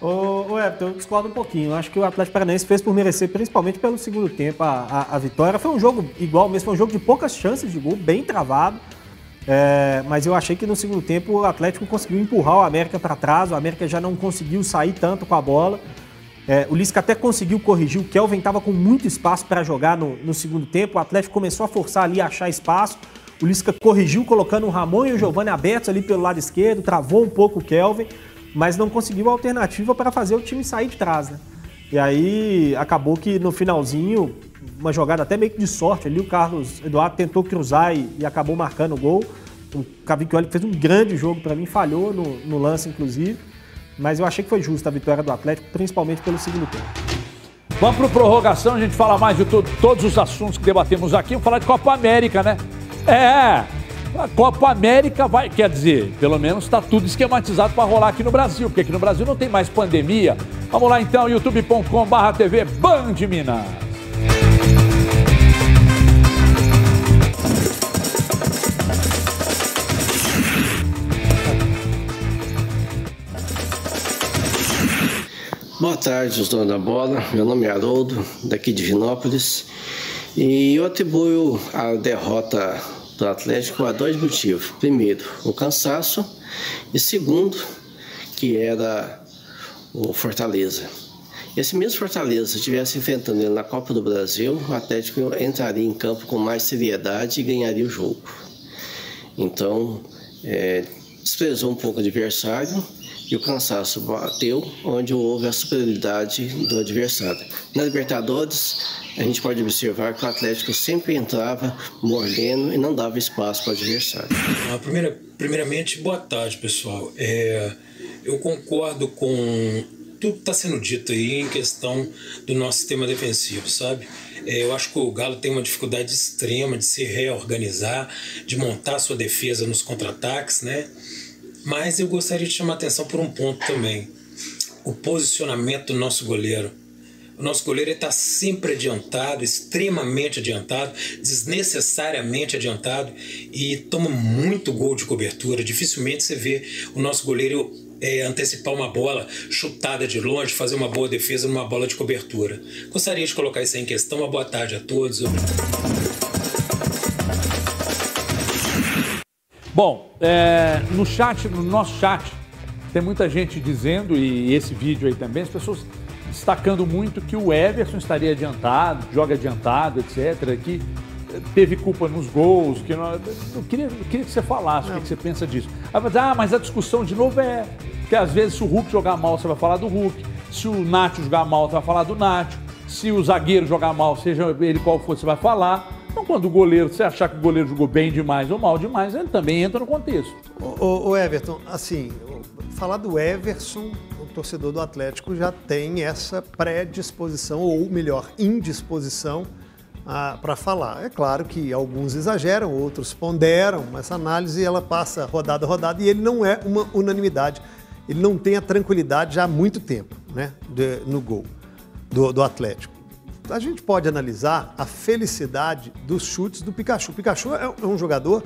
Ô, ô Everton, eu discordo um pouquinho. Eu acho que o Atlético Paranaense fez por merecer, principalmente pelo segundo tempo, a, a, a vitória. Foi um jogo igual mesmo, foi um jogo de poucas chances de gol, bem travado. É, mas eu achei que no segundo tempo o Atlético conseguiu empurrar o América para trás, o América já não conseguiu sair tanto com a bola. É, o Lisca até conseguiu corrigir, o Kelvin estava com muito espaço para jogar no, no, segundo tempo, o Atlético começou a forçar ali, a achar espaço. O Lisca corrigiu, colocando o Ramon e o Giovanni abertos ali pelo lado esquerdo, travou um pouco o Kelvin, mas não conseguiu alternativa para fazer o time sair de trás. Né? E aí acabou que no finalzinho uma jogada até meio que de sorte ali. O Carlos Eduardo tentou cruzar e, e acabou marcando o gol. O Cavicchioli fez um grande jogo para mim, falhou no, no, lance, inclusive. Mas eu achei que foi justa a vitória do Atlético, principalmente pelo segundo tempo. Vamos para prorrogação, a gente fala mais de to todos os assuntos que debatemos aqui. Vamos falar de Copa América, né? É, a Copa América vai, quer dizer, pelo menos está tudo esquematizado para rolar aqui no Brasil, porque aqui no Brasil não tem mais pandemia. Vamos lá então, youtube.com/tv Band Minas. Boa tarde, os donos da bola. Meu nome é Haroldo, daqui de Vinópolis. E eu atribuo a derrota do Atlético há dois motivos. Primeiro, o cansaço e segundo, que era o Fortaleza. Esse mesmo Fortaleza, se estivesse enfrentando ele na Copa do Brasil, o Atlético entraria em campo com mais seriedade e ganharia o jogo. Então, é, desprezou um pouco o adversário e o cansaço bateu onde houve a superioridade do adversário. Na Libertadores, a gente pode observar que o Atlético sempre entrava mordendo e não dava espaço para o adversário. Ah, primeira, primeiramente, boa tarde, pessoal. É, eu concordo com tudo que está sendo dito aí em questão do nosso sistema defensivo, sabe? É, eu acho que o Galo tem uma dificuldade extrema de se reorganizar, de montar sua defesa nos contra-ataques, né? Mas eu gostaria de chamar a atenção por um ponto também: o posicionamento do nosso goleiro. O nosso goleiro está sempre adiantado, extremamente adiantado, desnecessariamente adiantado e toma muito gol de cobertura. Dificilmente você vê o nosso goleiro é, antecipar uma bola chutada de longe, fazer uma boa defesa numa bola de cobertura. Gostaria de colocar isso em questão. Uma boa tarde a todos. Bom, é, no chat, no nosso chat, tem muita gente dizendo, e esse vídeo aí também, as pessoas destacando muito que o Everson estaria adiantado, joga adiantado, etc., que teve culpa nos gols, que não, eu, queria, eu queria que você falasse não. o que você pensa disso. ah, mas a discussão de novo é que às vezes se o Hulk jogar mal, você vai falar do Hulk, se o Nacho jogar mal, você vai falar do Nacho, se o zagueiro jogar mal, seja ele qual for, você vai falar. Então, quando o goleiro, você achar que o goleiro jogou bem demais ou mal demais, ele também entra no contexto. O, Everton, assim, falar do Everson, o torcedor do Atlético já tem essa predisposição, ou melhor, indisposição para falar. É claro que alguns exageram, outros ponderam, essa análise ela passa rodada a rodada e ele não é uma unanimidade. Ele não tem a tranquilidade já há muito tempo né, de, no gol do, do Atlético. A gente pode analisar a felicidade dos chutes do Pikachu. O Pikachu é, é um jogador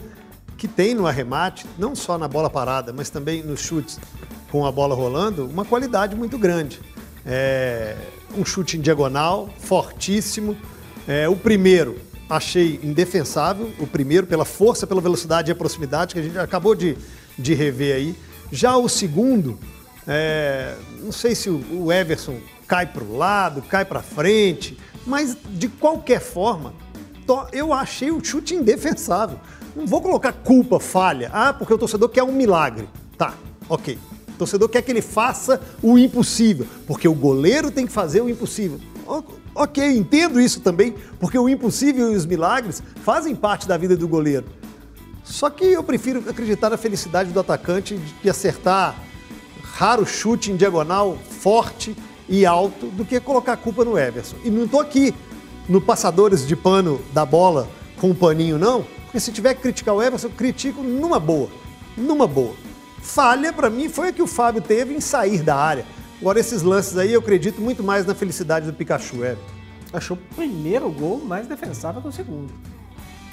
que tem no arremate, não só na bola parada, mas também nos chutes com a bola rolando, uma qualidade muito grande. É um chute em diagonal, fortíssimo, é, o primeiro achei indefensável, o primeiro pela força, pela velocidade e a proximidade que a gente acabou de, de rever aí. Já o segundo, é, não sei se o Everson cai para o lado, cai para frente, mas de qualquer forma, eu achei o chute indefensável. Não vou colocar culpa, falha. Ah, porque o torcedor quer um milagre. Tá, ok. O torcedor quer que ele faça o impossível, porque o goleiro tem que fazer o impossível. Ok, entendo isso também, porque o impossível e os milagres fazem parte da vida do goleiro. Só que eu prefiro acreditar na felicidade do atacante de acertar raro chute em diagonal, forte e alto, do que colocar a culpa no Everson. E não estou aqui no passadores de pano da bola com o paninho, não, porque se tiver que criticar o Everson, eu critico numa boa. Numa boa. Falha, para mim, foi a que o Fábio teve em sair da área Agora, esses lances aí, eu acredito muito mais na felicidade do Pikachu, é. Achou o primeiro gol mais defensável que o segundo.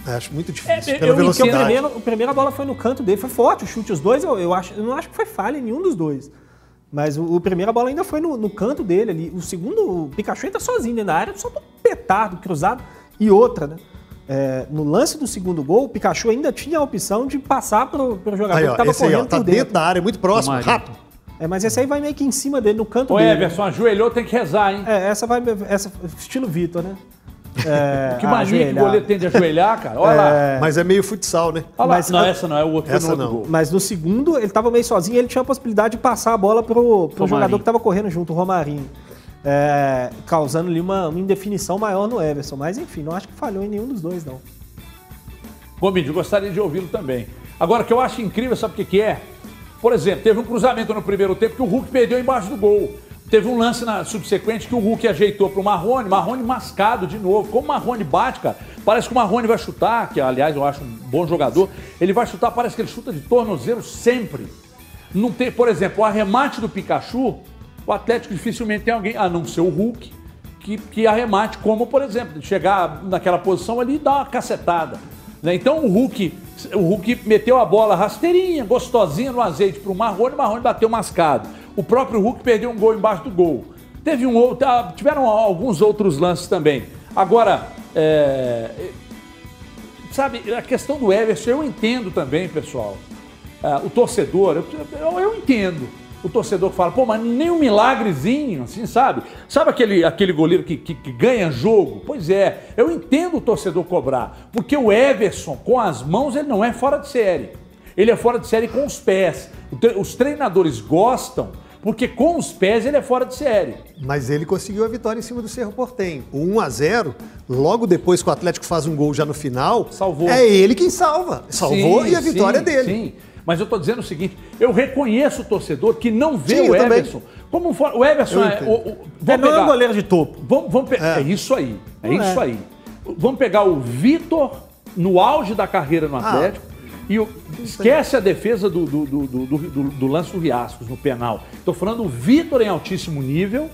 É, acho muito difícil. É, pela eu, velocidade. O primeiro, o primeiro a bola foi no canto dele, foi forte o chute. Os dois, eu, eu, acho, eu não acho que foi falha em nenhum dos dois. Mas o, o primeiro a bola ainda foi no, no, canto dele ali. O segundo, o Pikachu entra sozinho dentro da área, só um petardo, cruzado. E outra, né? É, no lance do segundo gol, o Pikachu ainda tinha a opção de passar para o jogador aí, ó, que estava correndo aí, ó, tá dentro. dentro da área, muito próximo, rápido. É, mas esse aí vai meio que em cima dele, no canto Ô, dele. Everson, ajoelhou, tem que rezar, hein? É, essa vai. Essa, estilo Vitor, né? É, que mania que o goleiro tem de ajoelhar, cara. Olha é... lá. Mas é meio futsal, né? Olha mas, não, essa não, é o outro, essa no não. Gol. Mas no segundo, ele tava meio sozinho ele tinha a possibilidade de passar a bola pro, pro jogador que tava correndo junto, o Romarinho. É, causando ali uma, uma, indefinição maior no Everson. Mas enfim, não acho que falhou em nenhum dos dois, não. Gomidio, gostaria de ouvi-lo também. Agora, o que eu acho incrível, sabe o que, que é? Por exemplo, teve um cruzamento no primeiro tempo que o Hulk perdeu embaixo do gol. Teve um lance na subsequente que o Hulk ajeitou para o Marrone, Marrone mascado de novo. Como o Marrone bate, cara, parece que o Marrone vai chutar, que aliás eu acho um bom jogador. Ele vai chutar, parece que ele chuta de tornozelo sempre. Não tem, por exemplo, o arremate do Pikachu, o Atlético dificilmente tem alguém, a não ser o Hulk, que, que arremate, como, por exemplo, chegar naquela posição ali e dar uma cacetada. Né? Então o Hulk, o Hulk meteu a bola rasteirinha, gostosinha no azeite para o Marrone, o Marrone bateu mascado. O próprio Hulk perdeu um gol embaixo do gol. Teve um outro, ah, tiveram alguns outros lances também. Agora, é, sabe, a questão do Everson, eu entendo também, pessoal. Uh, o torcedor, eu, eu, entendo. O torcedor fala, pô, mas nem um milagrezinho, assim, sabe? Sabe aquele, aquele goleiro que, que, que ganha jogo? Pois é, eu entendo o torcedor cobrar. Porque o Everson, com as mãos, ele não é fora de série. Ele é fora de série com os pés. Os treinadores gostam porque com os pés ele é fora de série. Mas ele conseguiu a vitória em cima do Cerro Portenho. O 1 a 0 logo depois que o Atlético faz um gol já no final, salvou. É ele quem salva. Salvou sim, e a vitória sim, é dele. Sim. Mas eu estou dizendo o seguinte: eu reconheço o torcedor que não vê sim, o Everson. Como o Everson é. O, o, é não é um goleiro de topo. Vamos, vamos é. é. isso aí. É não isso é. aí. Vamos pegar o Vitor no auge da carreira no ah. Atlético. Ah e o, esquece a defesa do, do, do, do, lance do Riascos no penal. Estou falando o Vitor em altíssimo nível.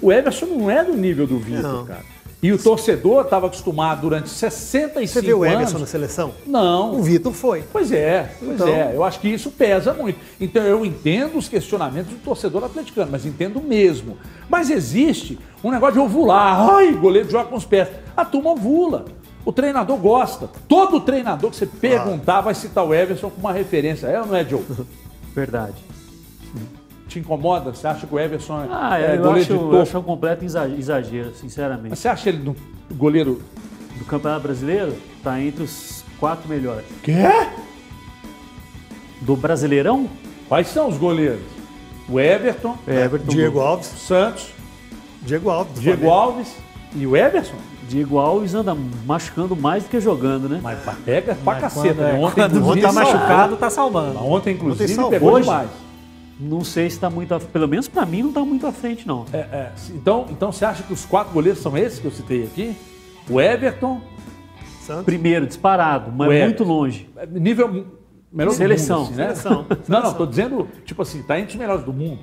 O Everson não é do nível do Vitor, cara. E o torcedor estava acostumado durante 65 anos. Você viu o Everson na seleção? Não. O Vitor foi. Pois é, pois então... é. Eu acho que isso pesa muito. Então eu entendo os questionamentos do torcedor atleticano, mas entendo mesmo. Mas existe um negócio de ovular. Ai, goleiro joga com os pés. A turma ovula. O treinador gosta. Todo treinador que você perguntar ah. vai citar o Everson como uma referência. É ou não é, Joe? Verdade. Te incomoda? Você acha que o Everson é, ah, é eu goleiro acho, de topo? Eu acho um completo exagero, sinceramente. Mas você acha ele no goleiro... Do Campeonato Brasileiro? Está entre os quatro melhores. Quê? Do Brasileirão? Quais são os goleiros? O Everton, Everton Diego Alves, Santos, Diego Alves, Diego Alves e o Everson? Diego Alves anda machucando mais do que jogando, né? Mas pega pra Mas caceta. Quando, é, ontem, quando tá machucado, tá salvando. Ontem, inclusive, ontem pegou Hoje, demais. Não sei se está muito, pelo menos para mim não está muito à frente não. É, é. Então, então você acha que os quatro goleiros são esses que eu citei aqui? O Everton, Santos. primeiro disparado, mas muito longe. É, nível melhor seleção, do mundo, assim, né? seleção. Não, não, tô dizendo tipo assim, tá entre os melhores do mundo.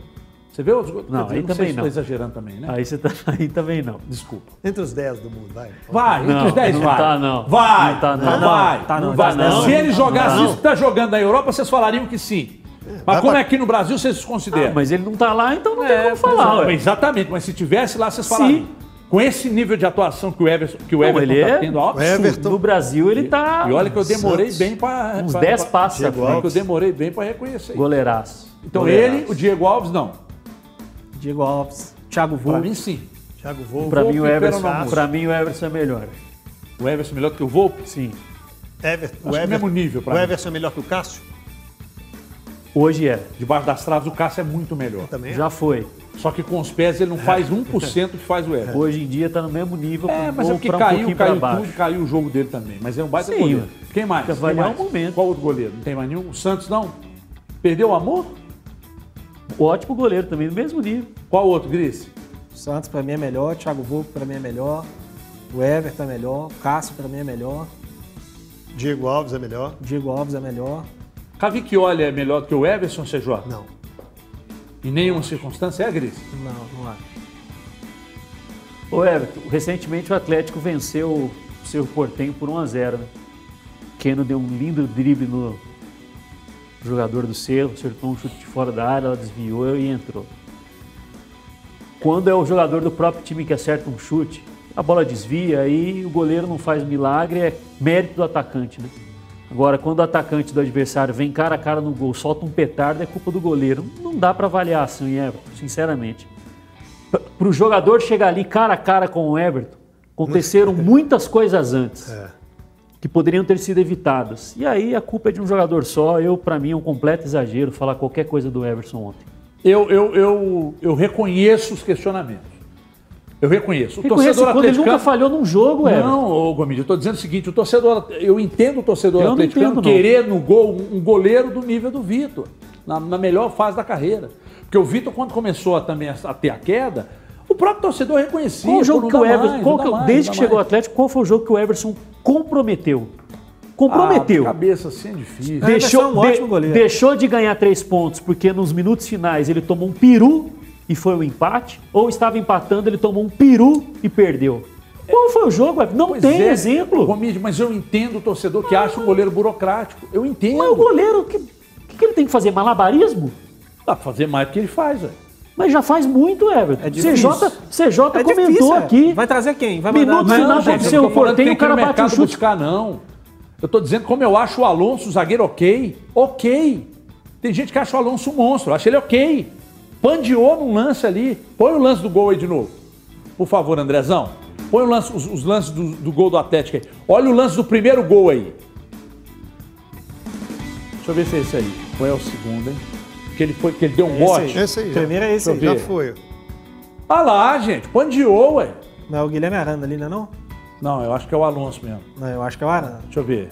Você vê os Não, aí não também não. exagerando também, né? Aí, você tá, aí também não. Desculpa. Entre os 10 do mundo, vai. Vai, não, entre os 10 não vai. Tá, não. Vai. Não tá, não. Não vai. Tá, não, vai, não. Se ele jogasse isso que tá jogando na Europa, vocês falariam que sim. É, mas como é aqui no Brasil, vocês consideram? Ah, mas ele não tá lá, então não é, tem como falar. Mas, exatamente, mas se tivesse lá, vocês falariam. Sim. Com esse nível de atuação que o Everton, que o Everton tá é, tendo, ó, Everton, no Brasil ele tá. E olha que eu demorei Santos, bem para. Uns 10 passos. Que eu demorei bem para reconhecer. Goleiraço. Então Goleiraço. ele, o Diego Alves, não. Diego Alves, Thiago Volpe. Para mim, sim. Thiago Volpe. Para mim, o Everson, para mim, o Everson é melhor. O Everson é melhor que o Volpe? Sim. Everton, o mesmo nível O Everson é melhor que o Cássio? Hoje é. Debaixo das traves, o Cássio é muito melhor. também Já foi. Só que com os pés ele não faz 1% que faz o Everton. Hoje em dia está no mesmo nível. É, mas é porque caiu, um caiu tudo, caiu o jogo dele também. Mas é um baita Sim, goleiro. Quem mais? Quem mais? Um momento. Qual outro goleiro? Não tem mais nenhum? O Santos não? Perdeu o amor? Ótimo goleiro também, do mesmo nível. Qual outro, Gris? O Santos para mim é melhor, Thiago Volpe para mim é melhor, o Everton é melhor, o Cássio para mim é melhor. Diego Alves é melhor. Diego Alves é melhor. Cavicchioli é melhor do que o Everson, CJ? Não. Em nenhuma circunstância é, Gris? Não, não é. Ô Everton, recentemente o Atlético venceu o seu Portenho por 1 a 0 né? Keno deu um lindo drible no, jogador do Cerro, acertou um chute de fora da área, ela desviou e entrou. Quando é o jogador do próprio time que acerta um chute, a bola desvia, aí o goleiro não faz milagre, é mérito do atacante, né? Agora, quando o atacante do adversário vem cara a cara no gol, solta um petardo, é culpa do goleiro. Não dá para avaliar assim, Everton, sinceramente. Para o jogador chegar ali cara a cara com o Everton, aconteceram muitas coisas antes. É que poderiam ter sido evitadas. E aí a culpa é de um jogador só. Eu, para mim, é um completo exagero falar qualquer coisa do Everson ontem. Eu, eu, eu, eu reconheço os questionamentos. Eu reconheço. O Reconheço torcedor quando ele nunca falhou num jogo, Everton. Não, ô Gomide, eu estou dizendo o seguinte, o torcedor, eu entendo o torcedor eu atleticano entendo, querer no gol um goleiro do nível do Vitor, na, na melhor fase da carreira. Porque o Vitor, quando começou a, também a, a ter a queda, próprio torcedor reconhecia. Qual o jogo que o Everson, mais, que, mais, desde que chegou o Atlético, qual foi o jogo que o Everson comprometeu? Comprometeu. Ah, cabeça assim é difícil. Deixou, é um ótimo goleiro. deixou de ganhar três pontos porque nos minutos finais ele tomou um peru e foi o um empate, ou estava empatando, ele tomou um peru e perdeu. Qual foi o jogo? Não pois tem é, exemplo. Romide, mas eu entendo o torcedor que acha um goleiro burocrático. Eu entendo. Mas o goleiro, o que, que, ele tem que fazer? Malabarismo? Dá pra fazer mais do que ele faz, velho. Mas já faz muito, Everton. É CJ, CJ é comentou difícil, é. aqui. Vai trazer quem? Vai mandar... Minuto final para o seu porteio, o cara bate o chute. buscar, não. Eu tô dizendo como eu acho o Alonso, o zagueiro ok. Ok. Tem gente que acha o Alonso um monstro, eu acho ele ok. Pandiou num lance ali. Põe o lance do gol aí de novo. Por favor, Andrezão. Põe lance, os, os, lances do, do, gol do Atlético aí. Olha o lance do primeiro gol aí. Deixa eu ver se é esse aí. Qual é o segundo, hein? Que ele, foi, que ele deu um bote. Esse aí. Primeiro é esse aí. Já foi. Ah lá, gente. Pandiou, ué. Não é o Guilherme Aranda ali, não é não? Não, eu acho que é o Alonso mesmo. Não, eu acho que é o Arana. Deixa eu ver.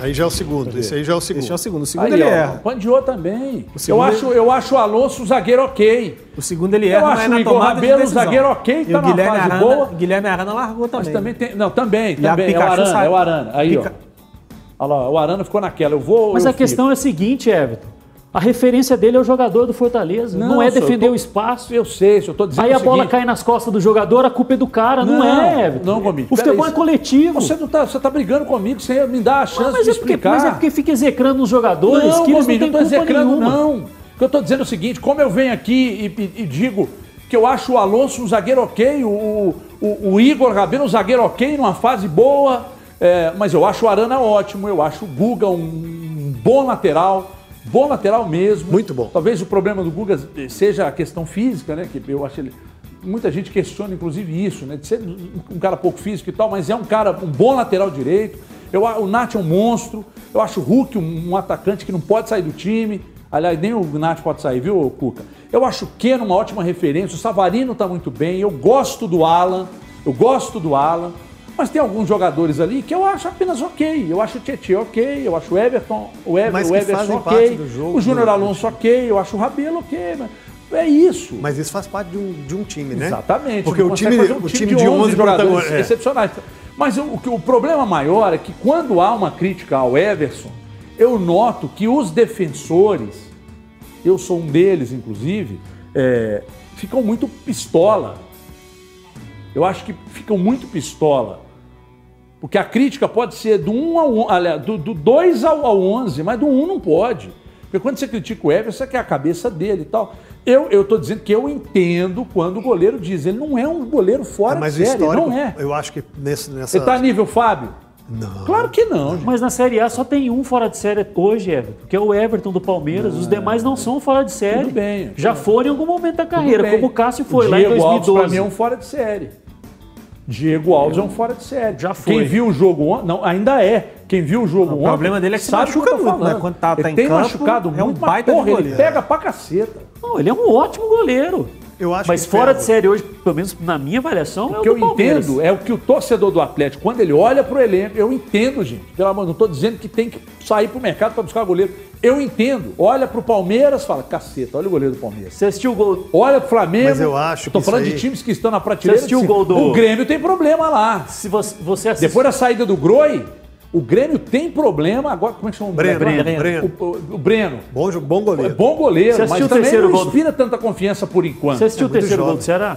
Aí já é o segundo. Esse aí já é o segundo. Esse é o segundo. O segundo Aí, ele ó, erra. Pandiou também. O Eu acho, eu acho o Alonso o zagueiro ok. O segundo ele Eu erra, acho mas o na Igor tomada Rabelo de decisão. zagueiro ok, E tá o numa Guilherme fase Arana, boa. Guilherme Arana largou também. Mas também tem. Não, também, E também. É o Arana, sai- é o Arana. Aí, Pica- ó. Olha lá, o Arana ficou naquela. Eu vou. Mas eu a questão é a seguinte, Everton. A referência dele é o jogador do Fortaleza. Não, é senhor, defender tô- o espaço. Eu sei, se eu tô dizendo Aí a bola cai nas costas do jogador, a culpa é do cara. Não, é, Everton. Não, Gomide. O futebol é coletivo. Você não tá, você tá brigando comigo sem me dar a chance mas, de é porque, explicar. mas é porque fica execrando os jogadores não, que eles Gomide, não eu têm tô culpa nenhuma. não. O que eu tô dizendo é o seguinte, como eu venho aqui e, e- e digo que eu acho o Alonso um zagueiro ok, o, o- o Igor Rabelo um zagueiro ok, numa fase boa, é, mas eu acho o Arana ótimo, eu acho o Guga um bom lateral, bom lateral mesmo. Muito bom. Talvez o problema do Guga seja a questão física, né? Que eu acho ele. Muita gente questiona, inclusive, isso, né? De ser um cara pouco físico e tal, mas é um cara, um bom lateral direito. Eu, o Nath é um monstro. Eu acho o Hulk um, um atacante que não pode sair do time. Aliás, nem o Nath pode sair, viu, Cuca? Eu acho o Keno uma ótima referência. O Savarino tá muito bem. Eu gosto do Alan. Eu gosto do Alan. Mas tem alguns jogadores ali que eu acho apenas ok. Eu acho o Tietchan ok. Eu acho o Everton, o, Ever, o Everson ok. jogo, o Júnior Alonso ok. Eu acho o Rabelo ok. Mas é isso. Mas isso faz parte de um, de um time, né? Exatamente. Porque o time, um o time de 11 jogadores é. excepcionais. Mas o, o problema maior é que quando há uma crítica ao Everson, eu noto que os defensores, eu sou um deles, inclusive, é, ficam muito pistola. Eu acho que ficam muito pistola. Porque a crítica pode ser do 1 ao 11, aliás, do, do 2 ao, ao 11, mas do 1 não pode. Porque quando você critica o Everson, é que é a cabeça dele e tal. Eu, eu tô dizendo que eu entendo quando o goleiro diz, ele não é um goleiro fora mas de série, histórico, não é. eu acho que nesse, nessa... Ele tá nível Fábio? Não. Claro que não, gente. Mas na Série A só tem um fora de série hoje, Everton, que é o Everton do Palmeiras. Os demais não são fora de série. Tudo bem, Já foram em algum momento da carreira, como o Cássio foi O lá em Diego Alves, 2012. pra mim, é um fora de série. Diego Alves é um fora de série. Já foi. Quem viu o jogo ontem, não, ainda é. Quem viu o jogo O ontem. problema dele é que se sabe o machuca tô muito, né? falando. Quando tá- tá ele em tem campo, machucado é um muito, baita mas, porra, de ele goleiro. pega pra caceta. Não, ele é um ótimo goleiro. Eu acho Mas que fora de série hoje, pelo menos na minha avaliação, é O o que eu Palmeiras. entendo é o que o torcedor do Atlético, quando ele olha pro elenco, eu entendo, gente. Pelo amor, não estou dizendo que tem que sair pro mercado para buscar goleiro. Eu entendo. Olha pro Palmeiras, fala, caceta, olha o goleiro do Palmeiras. Você assistiu o gol. Olha pro Flamengo. Mas eu acho Tô que falando isso de aí- times que estão na prateleira. Você assistiu o gol do- O Grêmio tem problema lá. Se você, você. Depois da saída do Groi, o Grêmio tem problema. Agora, como é que chama o Breno? Breno, Breno. O, o- o Breno. Bom, jogo, bom É goleiro. bom goleiro, Você mas assistiu o também terceiro não gol do- inspira tanta confiança por enquanto. Você assistiu o muito terceiro gol jovem. do Ceará?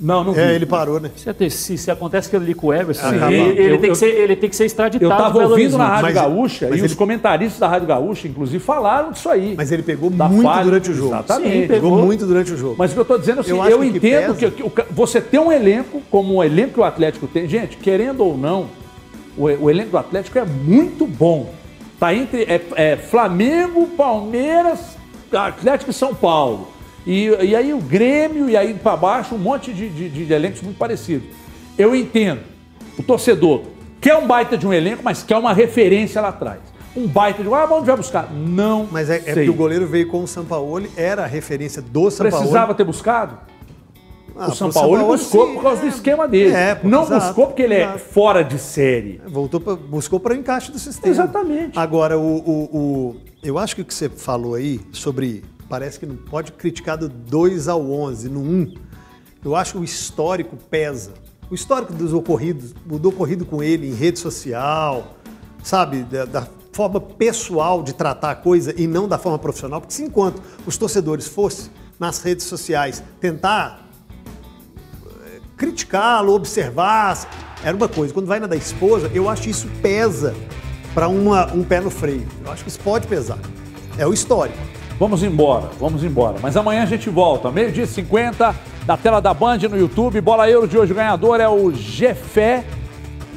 Não, não vi. É, ele parou, né? Se, se, se acontece aquilo ali com o Everson, Sim, ele, eu- ele tem eu- que ser, ele tem que ser extraditado Eu estava ouvindo na. Rádio Mas- Gaúcha mas e os ele- comentaristas da Rádio Gaúcha, inclusive, falaram disso aí. Mas ele pegou muito falha. durante o jogo. Exatamente. Sim, Pegou pegou. muito durante o jogo. Mas o que eu estou dizendo é assim, Eu eu, que entendo que, que você tem um elenco, como o elenco que o Atlético tem. Gente, querendo ou não, o, o elenco do Atlético é muito bom. Tá entre é, é Flamengo, Palmeiras, Atlético e São Paulo. E, e aí o Grêmio, e aí para baixo, um monte de, de, de elencos muito parecidos. Eu entendo. O torcedor quer um baita de um elenco, mas quer uma referência lá atrás. Um baita de. Ah, onde vai buscar? Não. Mas é, é porque o goleiro veio com o Sampaoli, era a referência do Sampaoli. Precisava ter buscado? Ah, o São Paulo Sampaoli, buscou sim, por causa do é. esquema dele. É, pô, não exato, buscou porque ele é exato. fora de série. Voltou pra, buscou para o encaixe do sistema. Exatamente. Agora, o, o- o- eu acho que o que você falou aí sobre. Parece que não pode criticar do 2 ao 11, no 1. Eu acho que o histórico pesa. O histórico dos ocorridos, do ocorrido com ele em rede social, sabe? Da, da forma pessoal de tratar a coisa e não da forma profissional. Porque se enquanto os torcedores fossem nas redes sociais tentar criticá-lo, observar, era uma coisa. Quando vai na da esposa, eu acho que isso pesa para um pé no freio. Eu acho que isso pode pesar. É o histórico. Vamos embora, vamos embora. Mas amanhã a gente volta. Meio-dia e 50, da tela da Band no YouTube. Bola Euro de hoje, o ganhador é o Gefé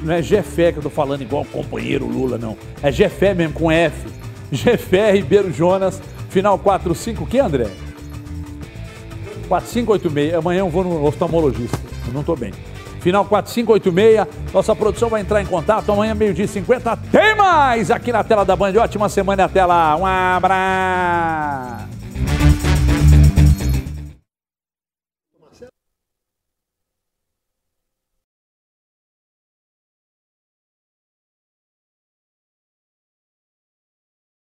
não é Jefé que eu tô falando igual o companheiro Lula, não. É Jefé mesmo, com F. Jefé Ribeiro Jonas, final 45, o que, André? 4586. Amanhã eu vou no oftalmologista. Eu não tô bem. Final 4586. Nossa produção vai entrar em contato. Amanhã, meio-dia 50. Tem mais aqui na tela da Band. Ótima semana até lá. Um abraço.